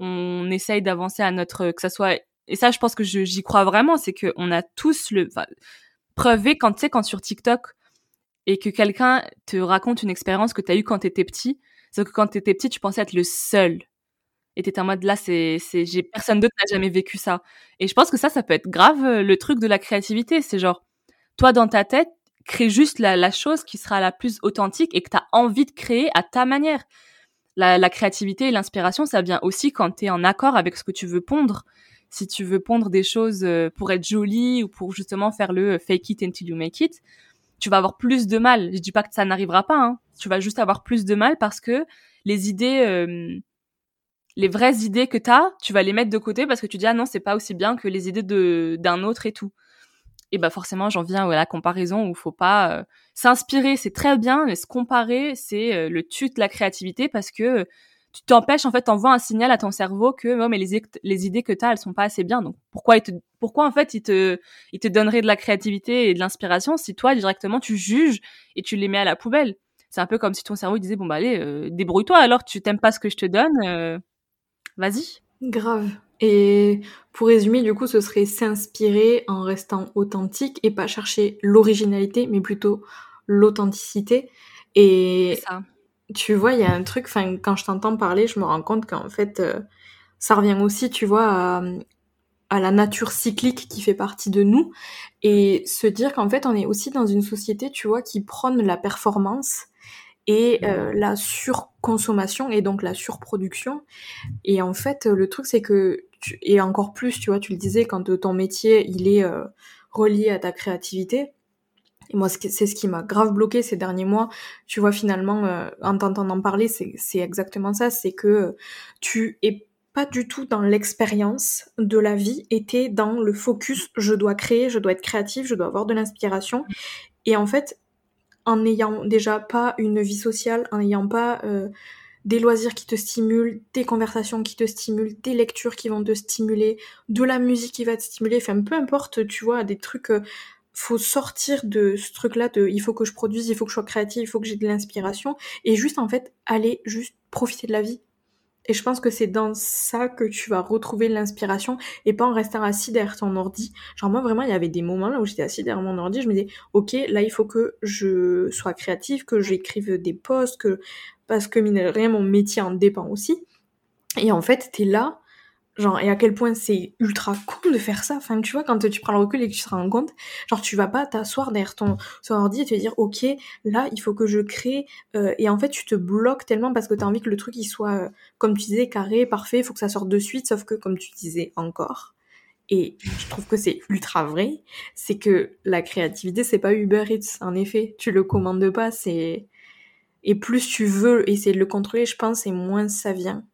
B: on essaye d'avancer à notre, que ça soit, et ça, je pense que j'y crois vraiment, c'est qu'on a tous le, enfin, quand tu sais, quand sur TikTok, et que quelqu'un te raconte une expérience que tu as eue quand tu étais petit, c'est que quand tu étais petit, tu pensais être le seul. Et t'étais en mode là, c'est, c'est, j'ai personne d'autre n'a jamais vécu ça. Et je pense que ça, ça peut être grave euh, le truc de la créativité. C'est genre, toi dans ta tête, crée juste la, la, chose qui sera la plus authentique et que tu as envie de créer à ta manière. La, la créativité et l'inspiration, ça vient aussi quand tu es en accord avec ce que tu veux pondre. Si tu veux pondre des choses euh, pour être jolie ou pour justement faire le fake it until you make it, tu vas avoir plus de mal. Je dis pas que ça n'arrivera pas, hein. tu vas juste avoir plus de mal parce que les idées, euh, les vraies idées que tu as, tu vas les mettre de côté parce que tu dis ah non c'est pas aussi bien que les idées de d'un autre et tout. Et bah forcément j'en viens à la comparaison où faut pas euh, s'inspirer c'est très bien mais se comparer c'est euh, le tue de la créativité parce que euh, tu t'empêches en fait t'envoies un signal à ton cerveau que oh, mais les, les idées que tu as elles sont pas assez bien. Donc pourquoi pourquoi en fait il te il te donnerait de la créativité et de l'inspiration si toi directement tu juges et tu les mets à la poubelle? C'est un peu comme si ton cerveau disait bon bah allez débrouille-toi alors tu t'aimes pas ce que je te donne vas-y
A: grave et pour résumer, du coup, ce serait s'inspirer en restant authentique et pas chercher l'originalité, mais plutôt l'authenticité. Et ça. tu vois, il y a un truc, enfin, quand je t'entends parler, je me rends compte qu'en fait, euh, ça revient aussi, tu vois, à, à, la nature cyclique qui fait partie de nous et se dire qu'en fait, on est aussi dans une société, tu vois, qui prône la performance et euh, la surconsommation et donc la surproduction. Et en fait, le truc, c'est que et encore plus, tu vois, tu le disais, quand ton métier, il est euh, relié à ta créativité. Et moi, c'est ce qui m'a grave bloqué ces derniers mois. Tu vois, finalement, euh, en t'entendant parler, c'est exactement ça. C'est que tu es pas du tout dans l'expérience de la vie, t'es dans le focus, je dois créer, je dois être créatif, je dois avoir de l'inspiration. Et en fait, en n'ayant déjà pas une vie sociale, en n'ayant pas... Euh, des loisirs qui te stimulent, des conversations qui te stimulent, des lectures qui vont te stimuler, de la musique qui va te stimuler, enfin peu importe, tu vois, des trucs, euh, faut sortir de ce truc-là de il faut que je produise, il faut que je sois créative, il faut que j'ai de l'inspiration, et juste en fait aller juste profiter de la vie. Et je pense que c'est dans ça que tu vas retrouver l'inspiration et pas en restant assis derrière ton ordi. Genre moi vraiment il y avait des moments là où j'étais assis derrière mon ordi, je me disais ok là il faut que je sois créative, que j'écrive des posts, que parce que mine rien mon métier en dépend aussi. Et en fait t'es là genre et à quel point c'est ultra con de faire ça. Enfin tu vois quand tu prends le recul et que tu te rends compte genre tu vas pas t'asseoir derrière ton, ordi et te dire ok là il faut que je crée euh, et en fait tu te bloques tellement parce que tu as envie que le truc il soit euh, comme tu disais carré parfait il faut que ça sorte de suite. Sauf que comme tu disais encore et je trouve que c'est ultra vrai c'est que la créativité c'est pas Uber Eats. En effet tu le commandes pas c'est et plus tu veux essayer de le contrôler je pense et moins ça vient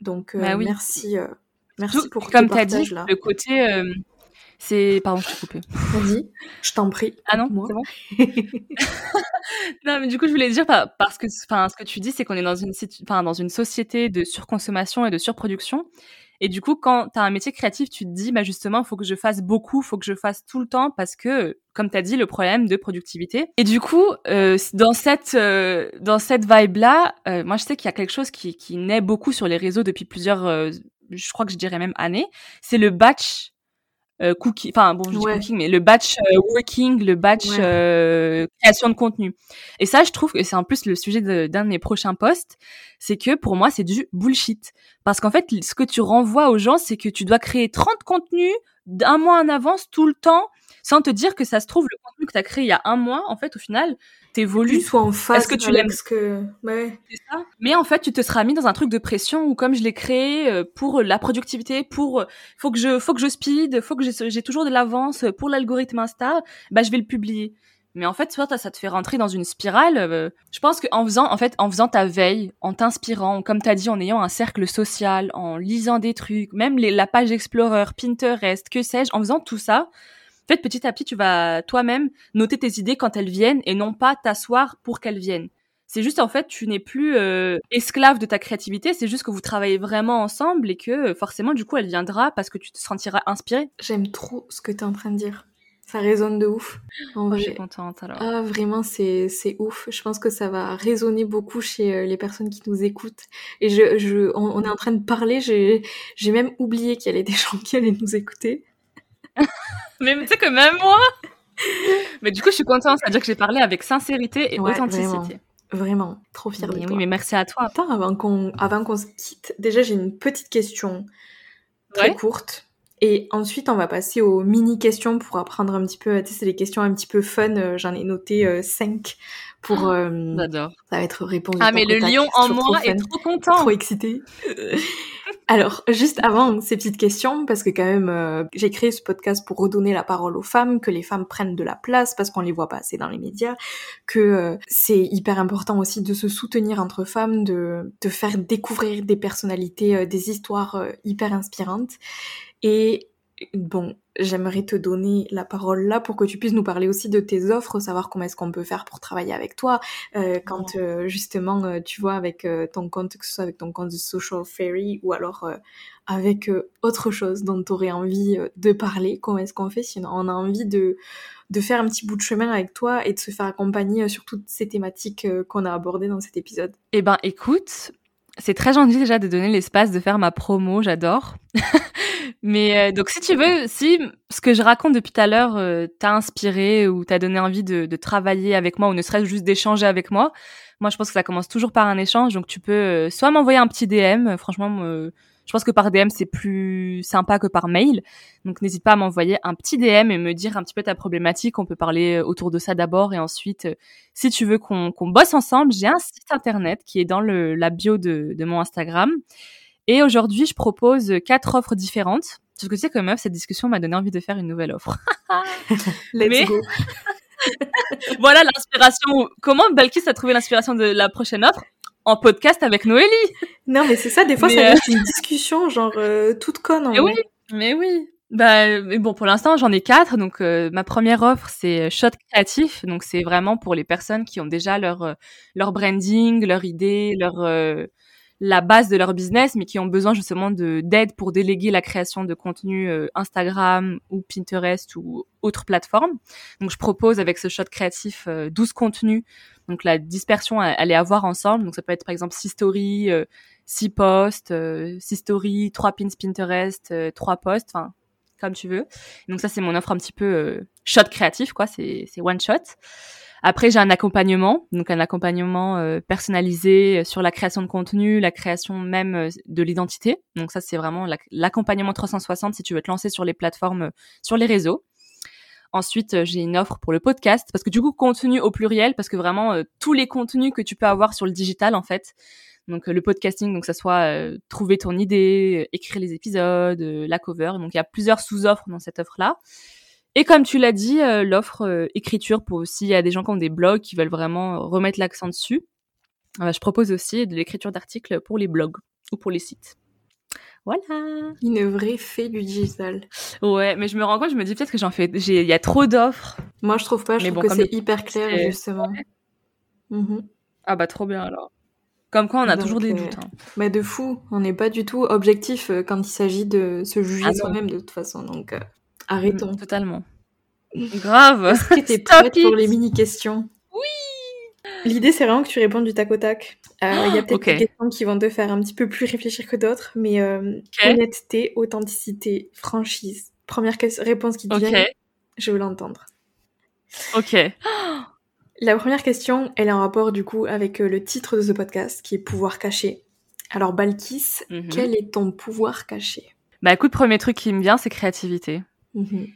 A: donc euh, bah merci, euh, merci pour
B: comme tu as dit, le côté euh, c'est pardon, je t'ai coupé.
A: Vas-y, je t'en prie.
B: Ah non, c'est bon. non, mais du coup, je voulais dire parce que enfin ce que tu dis c'est qu'on est dans une enfin dans une société de surconsommation et de surproduction et du coup, quand tu as un métier créatif, tu te dis, bah justement, il faut que je fasse beaucoup, il faut que je fasse tout le temps parce que, comme tu as dit, le problème de productivité. Et du coup, euh, dans cette euh, dans cette vibe-là, euh, moi, je sais qu'il y a quelque chose qui, qui naît beaucoup sur les réseaux depuis plusieurs, euh, je crois que je dirais même années, c'est le batch euh, cookie, enfin bon, je dis cooking, mais le batch euh, working, le batch euh, création de contenu. Et ça, je trouve que c'est en plus le sujet d'un de, mes prochains posts, c'est que pour moi, c'est du bullshit. Parce qu'en fait, ce que tu renvoies aux gens, c'est que tu dois créer 30 contenus d'un mois en avance tout le temps sans te dire que ça se trouve le contenu que tu as créé il y a un mois en fait au final t'évolues
A: soit en face
B: est-ce que tu l'aimes?
A: que ouais.
B: ça mais en fait tu te seras mis dans un truc de pression où comme je l'ai créé euh, pour la productivité pour euh, faut que je faut que je speed faut que j'ai toujours de l'avance pour l'algorithme Insta bah je vais le publier mais en fait, soit ça te fait rentrer dans une spirale. Euh, je pense qu'en faisant, en fait, en faisant ta veille, en t'inspirant, comme t'as dit, en ayant un cercle social, en lisant des trucs, même les, la page Explorer, Pinterest, que sais-je, en faisant tout ça, en fait, petit à petit, tu vas toi-même noter tes idées quand elles viennent et non pas t'asseoir pour qu'elles viennent. C'est juste en fait, tu n'es plus euh, esclave de ta créativité, c'est juste que vous travaillez vraiment ensemble et que forcément, du coup, elle viendra parce que tu te sentiras inspiré.
A: J'aime trop ce que tu es en train de dire. Ça résonne de ouf.
B: En vrai. Je suis contente alors.
A: Ah, vraiment, c'est, c'est ouf. Je pense que ça va résonner beaucoup chez euh, les personnes qui nous écoutent. Et je, je, on, est en train de parler, j'ai, j'ai même oublié qu'il y avait des gens qui allaient nous écouter.
B: mais tu sais que même moi Mais du coup, je suis contente. C'est-à-dire que j'ai parlé avec sincérité et authenticité.
A: Vraiment. trop fière de toi.
B: Oui, mais merci à toi.
A: Attends, avant qu'on, avant qu'on se quitte, déjà, j'ai une petite question très courte. Et ensuite, on va passer aux mini-questions pour apprendre un petit peu. Tu sais, c'est des questions un petit peu fun. Euh, j'en ai noté 5 euh, pour.
B: Euh, J'adore.
A: Ça va être répondu.
B: Ah, mais le lion en moi est trop content.
A: Trop excité. Alors, juste avant ces petites questions, parce que quand même, j'ai créé ce podcast pour redonner la parole aux femmes, que les femmes prennent de la place, parce qu'on les voit pas assez dans les médias, que c'est hyper important aussi de se soutenir entre femmes, de, de faire découvrir des personnalités, des histoires hyper inspirantes. Et bon, j'aimerais te donner la parole là pour que tu puisses nous parler aussi de tes offres, savoir comment est-ce qu'on peut faire pour travailler avec toi, euh, quand euh, justement euh, tu vois avec ton compte, que ce soit avec ton compte de Social Fairy ou alors avec autre chose dont tu aurais envie de parler, comment est-ce qu'on fait? Sinon on a envie de, de faire un petit bout de chemin avec toi et de se faire accompagner sur toutes ces thématiques qu'on a abordées dans cet épisode.
B: Eh ben écoute, c'est très gentil déjà de donner l'espace de faire ma promo, j'adore. Mais euh, donc si tu veux, si ce que je raconte depuis tout à l'heure euh, t'a inspiré ou t'a donné envie de, de, travailler avec moi ou ne serait-ce juste d'échanger avec moi, moi je pense que ça commence toujours par un échange. Donc tu peux euh, soit m'envoyer un petit DM, franchement je pense que par DM c'est plus sympa que par mail. Donc n'hésite pas à m'envoyer un petit DM et me dire un petit peu ta problématique. On peut parler autour de ça d'abord et ensuite, si tu veux qu'on bosse ensemble, j'ai un site internet qui est dans le, la bio de, de mon Instagram. Et aujourd'hui, je propose quatre offres différentes. Parce que tu sais, comme meuf, cette discussion m'a donné envie de faire une nouvelle offre.
A: Let's go.
B: voilà l'inspiration. Comment Balkis a trouvé l'inspiration de la prochaine offre? En podcast avec Noélie.
A: Non, mais c'est ça, des fois, ça reste une discussion, genre, euh, toute conne, en
B: mais Oui, mais oui. Bah, mais bon, pour l'instant, j'en ai quatre. Donc, euh, ma première offre, c'est Shot Créatif. Donc, c'est vraiment pour les personnes qui ont déjà leur, euh, leur branding, leur idée, leur, la base de leur business, mais qui ont besoin justement de d'aide pour déléguer la création de contenu euh, Instagram ou Pinterest ou autre plateforme. Donc je propose avec ce shot créatif 12 euh, contenus. Donc la dispersion, elle, est à voir ensemble. Donc ça peut être par exemple 6 stories, 6 euh, posts, 6 stories, 3 pins Pinterest, 3 posts, enfin comme tu veux. Donc ça c'est mon offre un petit peu shot créatif quoi, c'est one shot. Après, j'ai un accompagnement, donc un accompagnement euh, personnalisé sur la création de contenu, la création même euh, de l'identité. Donc ça, c'est vraiment l'accompagnement 360 si tu veux te lancer sur les plateformes, euh, sur les réseaux. Ensuite, j'ai une offre pour le podcast parce que du coup, contenu au pluriel parce que vraiment tous les contenus que tu peux avoir sur le digital en fait. Donc le podcasting, donc ça soit trouver ton idée, écrire les épisodes, la cover. Donc il y a plusieurs sous-offres dans cette offre-là. Et comme tu l'as dit, euh, l'offre euh, écriture pour aussi, il y a des gens qui ont des blogs qui veulent vraiment remettre l'accent dessus. Euh, je propose aussi de l'écriture d'articles pour les blogs ou pour les sites. Voilà.
A: Une vraie fée du digital.
B: Ouais, mais je me rends compte, je me dis peut-être que j'en fais, il y a trop d'offres.
A: Moi, je trouve pas, je trouve que c'est hyper clair, justement.
B: Mhm. Ah bah trop bien alors. Comme quoi, on a toujours des doutes. Hein.
A: Mais de fou, on n'est pas du tout objectif quand il s'agit de se juger ah soi-même de toute façon. Donc, Arrêtons.
B: Mm, totalement. Grave.
A: Est-ce que t'es prête pour les mini-questions
B: Oui
A: L'idée, c'est vraiment que tu réponds du tac au tac. Euh, il y a peut-être des questions qui vont te faire un petit peu plus réfléchir que d'autres, mais euh, honnêteté, authenticité, franchise. Première réponse qui te vient, je veux l'entendre.
B: Ok.
A: La première question, elle est en rapport du coup avec euh, le titre de ce podcast, qui est Pouvoir caché. Alors Balkis, mhm. quel est ton pouvoir caché?
B: Bah écoute, premier truc qui me vient, c'est créativité.
A: Mhm.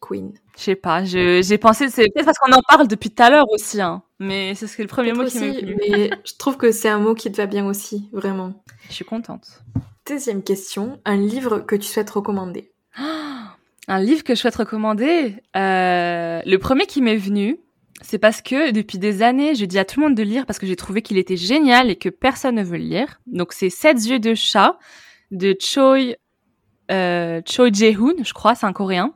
A: Queen.
B: Je sais pas, j'ai pensé, c'est peut-être parce qu'on en parle depuis tout à l'heure aussi, hein, mais c'est ce le premier mot qui m'est venu.
A: Mais je trouve que c'est un mot qui te va bien aussi, vraiment.
B: Je suis contente.
A: Deuxième question, un livre que tu souhaites recommander
B: Un livre que je souhaite recommander euh, Le premier qui m'est venu, c'est parce que depuis des années, je dis à tout le monde de lire parce que j'ai trouvé qu'il était génial et que personne ne veut le lire. Donc c'est Sept yeux de chat de Choi, euh, Choi Jae-hoon, je crois, c'est un coréen.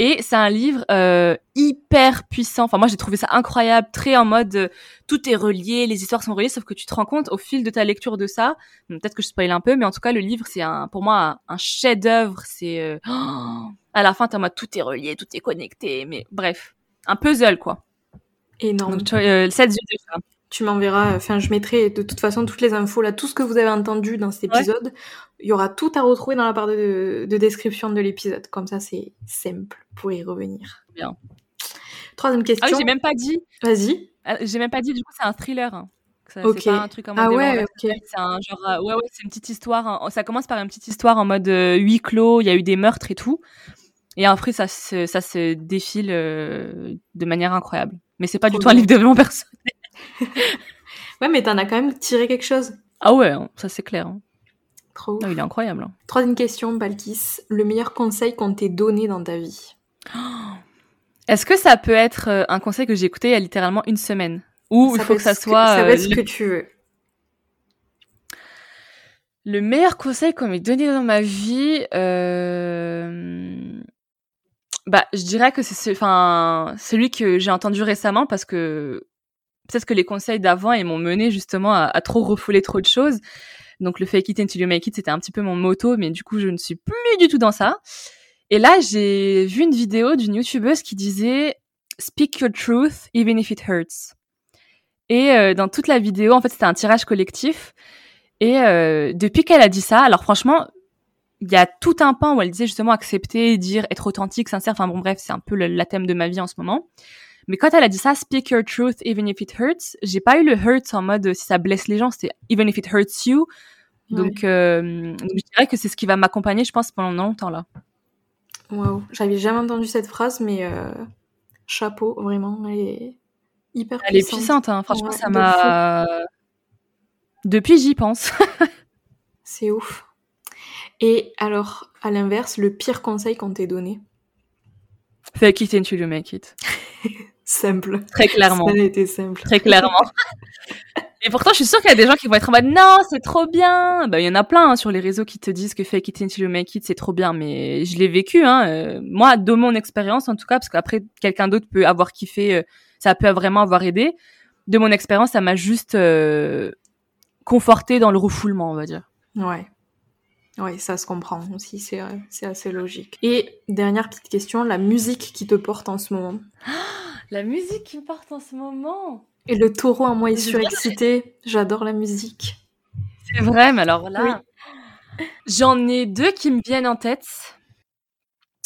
B: Et c'est un livre euh, hyper puissant. Enfin, moi, j'ai trouvé ça incroyable, très en mode euh, tout est relié, les histoires sont reliées, sauf que tu te rends compte au fil de ta lecture de ça. Peut-être que je spoil un peu, mais en tout cas, le livre, c'est un, pour moi un, chef-d'œuvre. C'est euh, à la fin, t'es en mode tout est relié, tout est connecté. Mais bref, un puzzle quoi.
A: Énorme.
B: Donc, euh, cette
A: tu m'enverras, enfin je mettrai de toute façon toutes les infos là, tout ce que vous avez entendu dans cet épisode, il y aura tout à retrouver dans la part de, description de l'épisode. Comme ça c'est simple pour y revenir.
B: Bien.
A: Troisième question.
B: Ah oui, j'ai même pas dit.
A: Vas-y.
B: Ah, j'ai même pas dit, du coup c'est un thriller. Hein.
A: C'est pas un truc en mode ah ouais, ok.
B: C'est un genre, euh, ouais, ouais, c'est une petite histoire. Ça commence par une petite histoire en mode euh, huis clos, il y a eu des meurtres et tout. Et après, ça se, ça se défile euh, de manière incroyable. Mais c'est pas du tout un livre de développement personnel.
A: ouais, mais t'en as quand même tiré quelque chose.
B: Ah ouais, hein, ça c'est clair. Hein.
A: Trop.
B: il est incroyable. Hein.
A: Troisième question, Balkis. Le meilleur conseil qu'on t'ait donné dans ta vie?
B: Est-ce que ça peut être euh, un conseil que j'ai écouté il y a littéralement une semaine? Ou il faut que ça soit.
A: ça va être ce que tu veux.
B: Le meilleur conseil qu'on m'ait donné dans ma vie, euh... bah, je dirais que c'est enfin celui que j'ai entendu récemment parce que peut-être que les conseils d'avant ils m'ont mené justement à, trop refouler trop de choses. Donc le fake it until you make it, c'était un petit peu mon moto, mais du coup je ne suis plus du tout dans ça. Et là j'ai vu une vidéo d'une youtubeuse qui disait Speak your truth even if it hurts. Et euh, dans toute la vidéo, en fait c'était un tirage collectif. Et euh, depuis qu'elle a dit ça, alors franchement, il y a tout un pan où elle disait justement accepter, dire, être authentique, sincère. Enfin bon bref, c'est un peu le, la thème de ma vie en ce moment. Mais quand elle a dit ça, speak your truth even if it hurts, j'ai pas eu le hurt en mode si ça blesse les gens, c'était even if it hurts you. Donc, euh, je dirais que c'est ce qui va m'accompagner, je pense, pendant longtemps là.
A: Waouh, j'avais jamais entendu cette phrase, mais euh, chapeau, vraiment, elle est hyper puissante.
B: Elle est puissante, hein. franchement, ça m'a. Depuis, j'y pense.
A: c'est ouf. Et alors, à l'inverse, le pire conseil qu'on t'ait donné?
B: Fake it until you make it.
A: simple.
B: Très clairement.
A: Ça a été simple.
B: Très clairement. Et pourtant, je suis sûre qu'il y a des gens qui vont être en mode non, c'est trop bien. Bah, il y en a plein hein, sur les réseaux qui te disent que fake it until you make it, c'est trop bien. Mais je l'ai vécu, hein. Euh, moi, de mon expérience en tout cas, parce qu'après quelqu'un d'autre peut avoir kiffé, euh, ça peut vraiment avoir aidé. De mon expérience, ça m'a juste euh, conforté dans le refoulement, on va dire.
A: Ouais. Oui, ça se comprend aussi, c'est assez logique. Et dernière petite question, la musique qui te porte en ce moment?
B: La musique qui me porte en ce moment
A: Et le taureau en moi est surexcité, j'adore la musique.
B: C'est vrai, mais alors là, j'en ai deux qui me viennent en tête.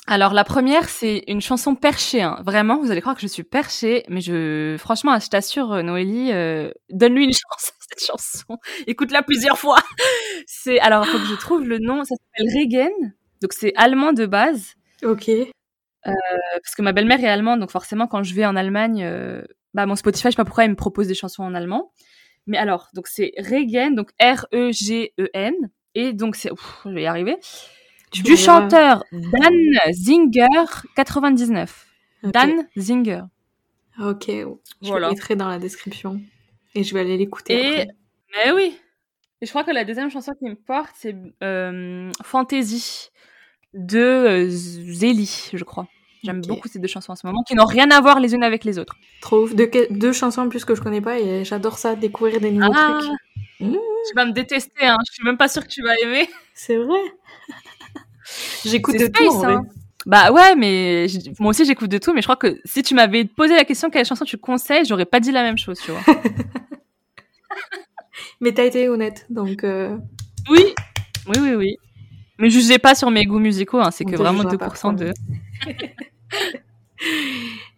B: Alors la première, c'est une chanson perchée. Hein. Vraiment, vous allez croire que je suis perchée, mais je, franchement, je t'assure, euh, Noélie, euh, donne-lui une chance à cette chanson. Écoute-la plusieurs fois. c'est alors faut que je trouve le nom. Ça s'appelle Regen. Donc c'est allemand de base.
A: Ok.
B: Euh, parce que ma belle-mère est allemande, donc forcément quand je vais en Allemagne, bah mon Spotify, je sais pas pourquoi il me propose des chansons en allemand. Mais alors, donc c'est Regen, donc R-E-G-E-N, et donc c'est, je vais y arriver du chanteur Dan Zinger 99. Dan Zinger.
A: Ok, je voilà. le mettrai dans la description et je vais aller l'écouter.
B: Et mais oui. Et je crois que la deuxième chanson qui me porte c'est euh, Fantasy de euh, Zélie, je crois. J'aime beaucoup ces deux chansons en ce moment qui n'ont rien à voir les unes avec les autres.
A: Trop ouf. deux chansons en plus que je connais pas et j'adore ça, découvrir des nouveaux ah. trucs.
B: Mmh. Tu vas me détester, hein. je suis même pas sûre que tu vas aimer.
A: C'est vrai. J'écoute de tout. Hein.
B: Bah ouais, mais moi aussi j'écoute de tout, mais je crois que si tu m'avais posé la question quelle chanson tu conseilles, j'aurais pas dit la même chose, tu vois.
A: mais t'as été honnête, donc. Euh,
B: oui, oui, oui, oui. Mais jugez pas sur mes goûts musicaux, hein, c'est que vraiment 2% de.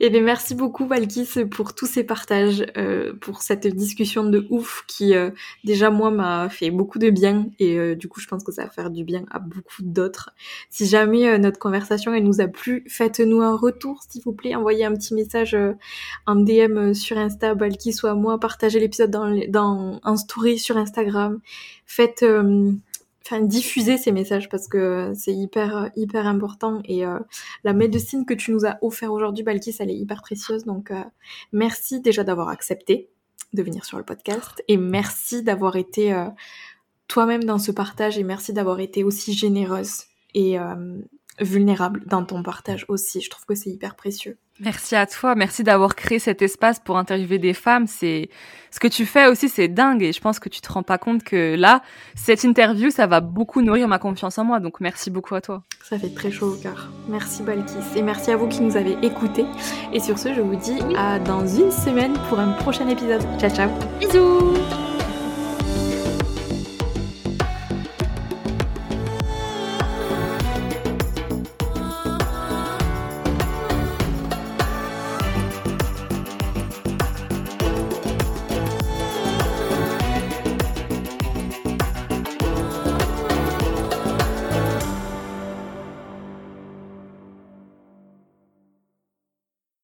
A: Eh bien, merci beaucoup, Valkis, pour tous ces partages, euh, pour cette discussion de ouf qui, euh, déjà, moi, m'a fait beaucoup de bien. Et euh, du coup, je pense que ça va faire du bien à beaucoup d'autres. Si jamais notre conversation, elle nous a plu, faites-nous un retour, s'il vous plaît. Envoyez un petit message en DM sur Insta, Valkis ou à moi. Partagez l'épisode dans, dans un story sur Instagram. Faites enfin diffuser ces messages parce que c'est hyper hyper important et euh, la médecine que tu nous as offert aujourd'hui Balkis elle est hyper précieuse. Donc euh, merci déjà d'avoir accepté de venir sur le podcast et merci d'avoir été euh, toi-même dans ce partage et merci d'avoir été aussi généreuse et vulnérable dans ton partage aussi. Je trouve que c'est hyper précieux
B: Merci à toi, merci d'avoir créé cet espace pour interviewer des femmes. C'est ce que tu fais aussi, c'est dingue et je pense que tu te rends pas compte que là, cette interview, ça va beaucoup nourrir ma confiance en moi. Donc merci beaucoup à toi.
A: Ça fait très chaud au cœur. Merci Balkis et merci à vous qui nous avez écoutés. Et sur ce, je vous dis à dans une semaine pour un prochain épisode. Ciao ciao.
B: Bisous.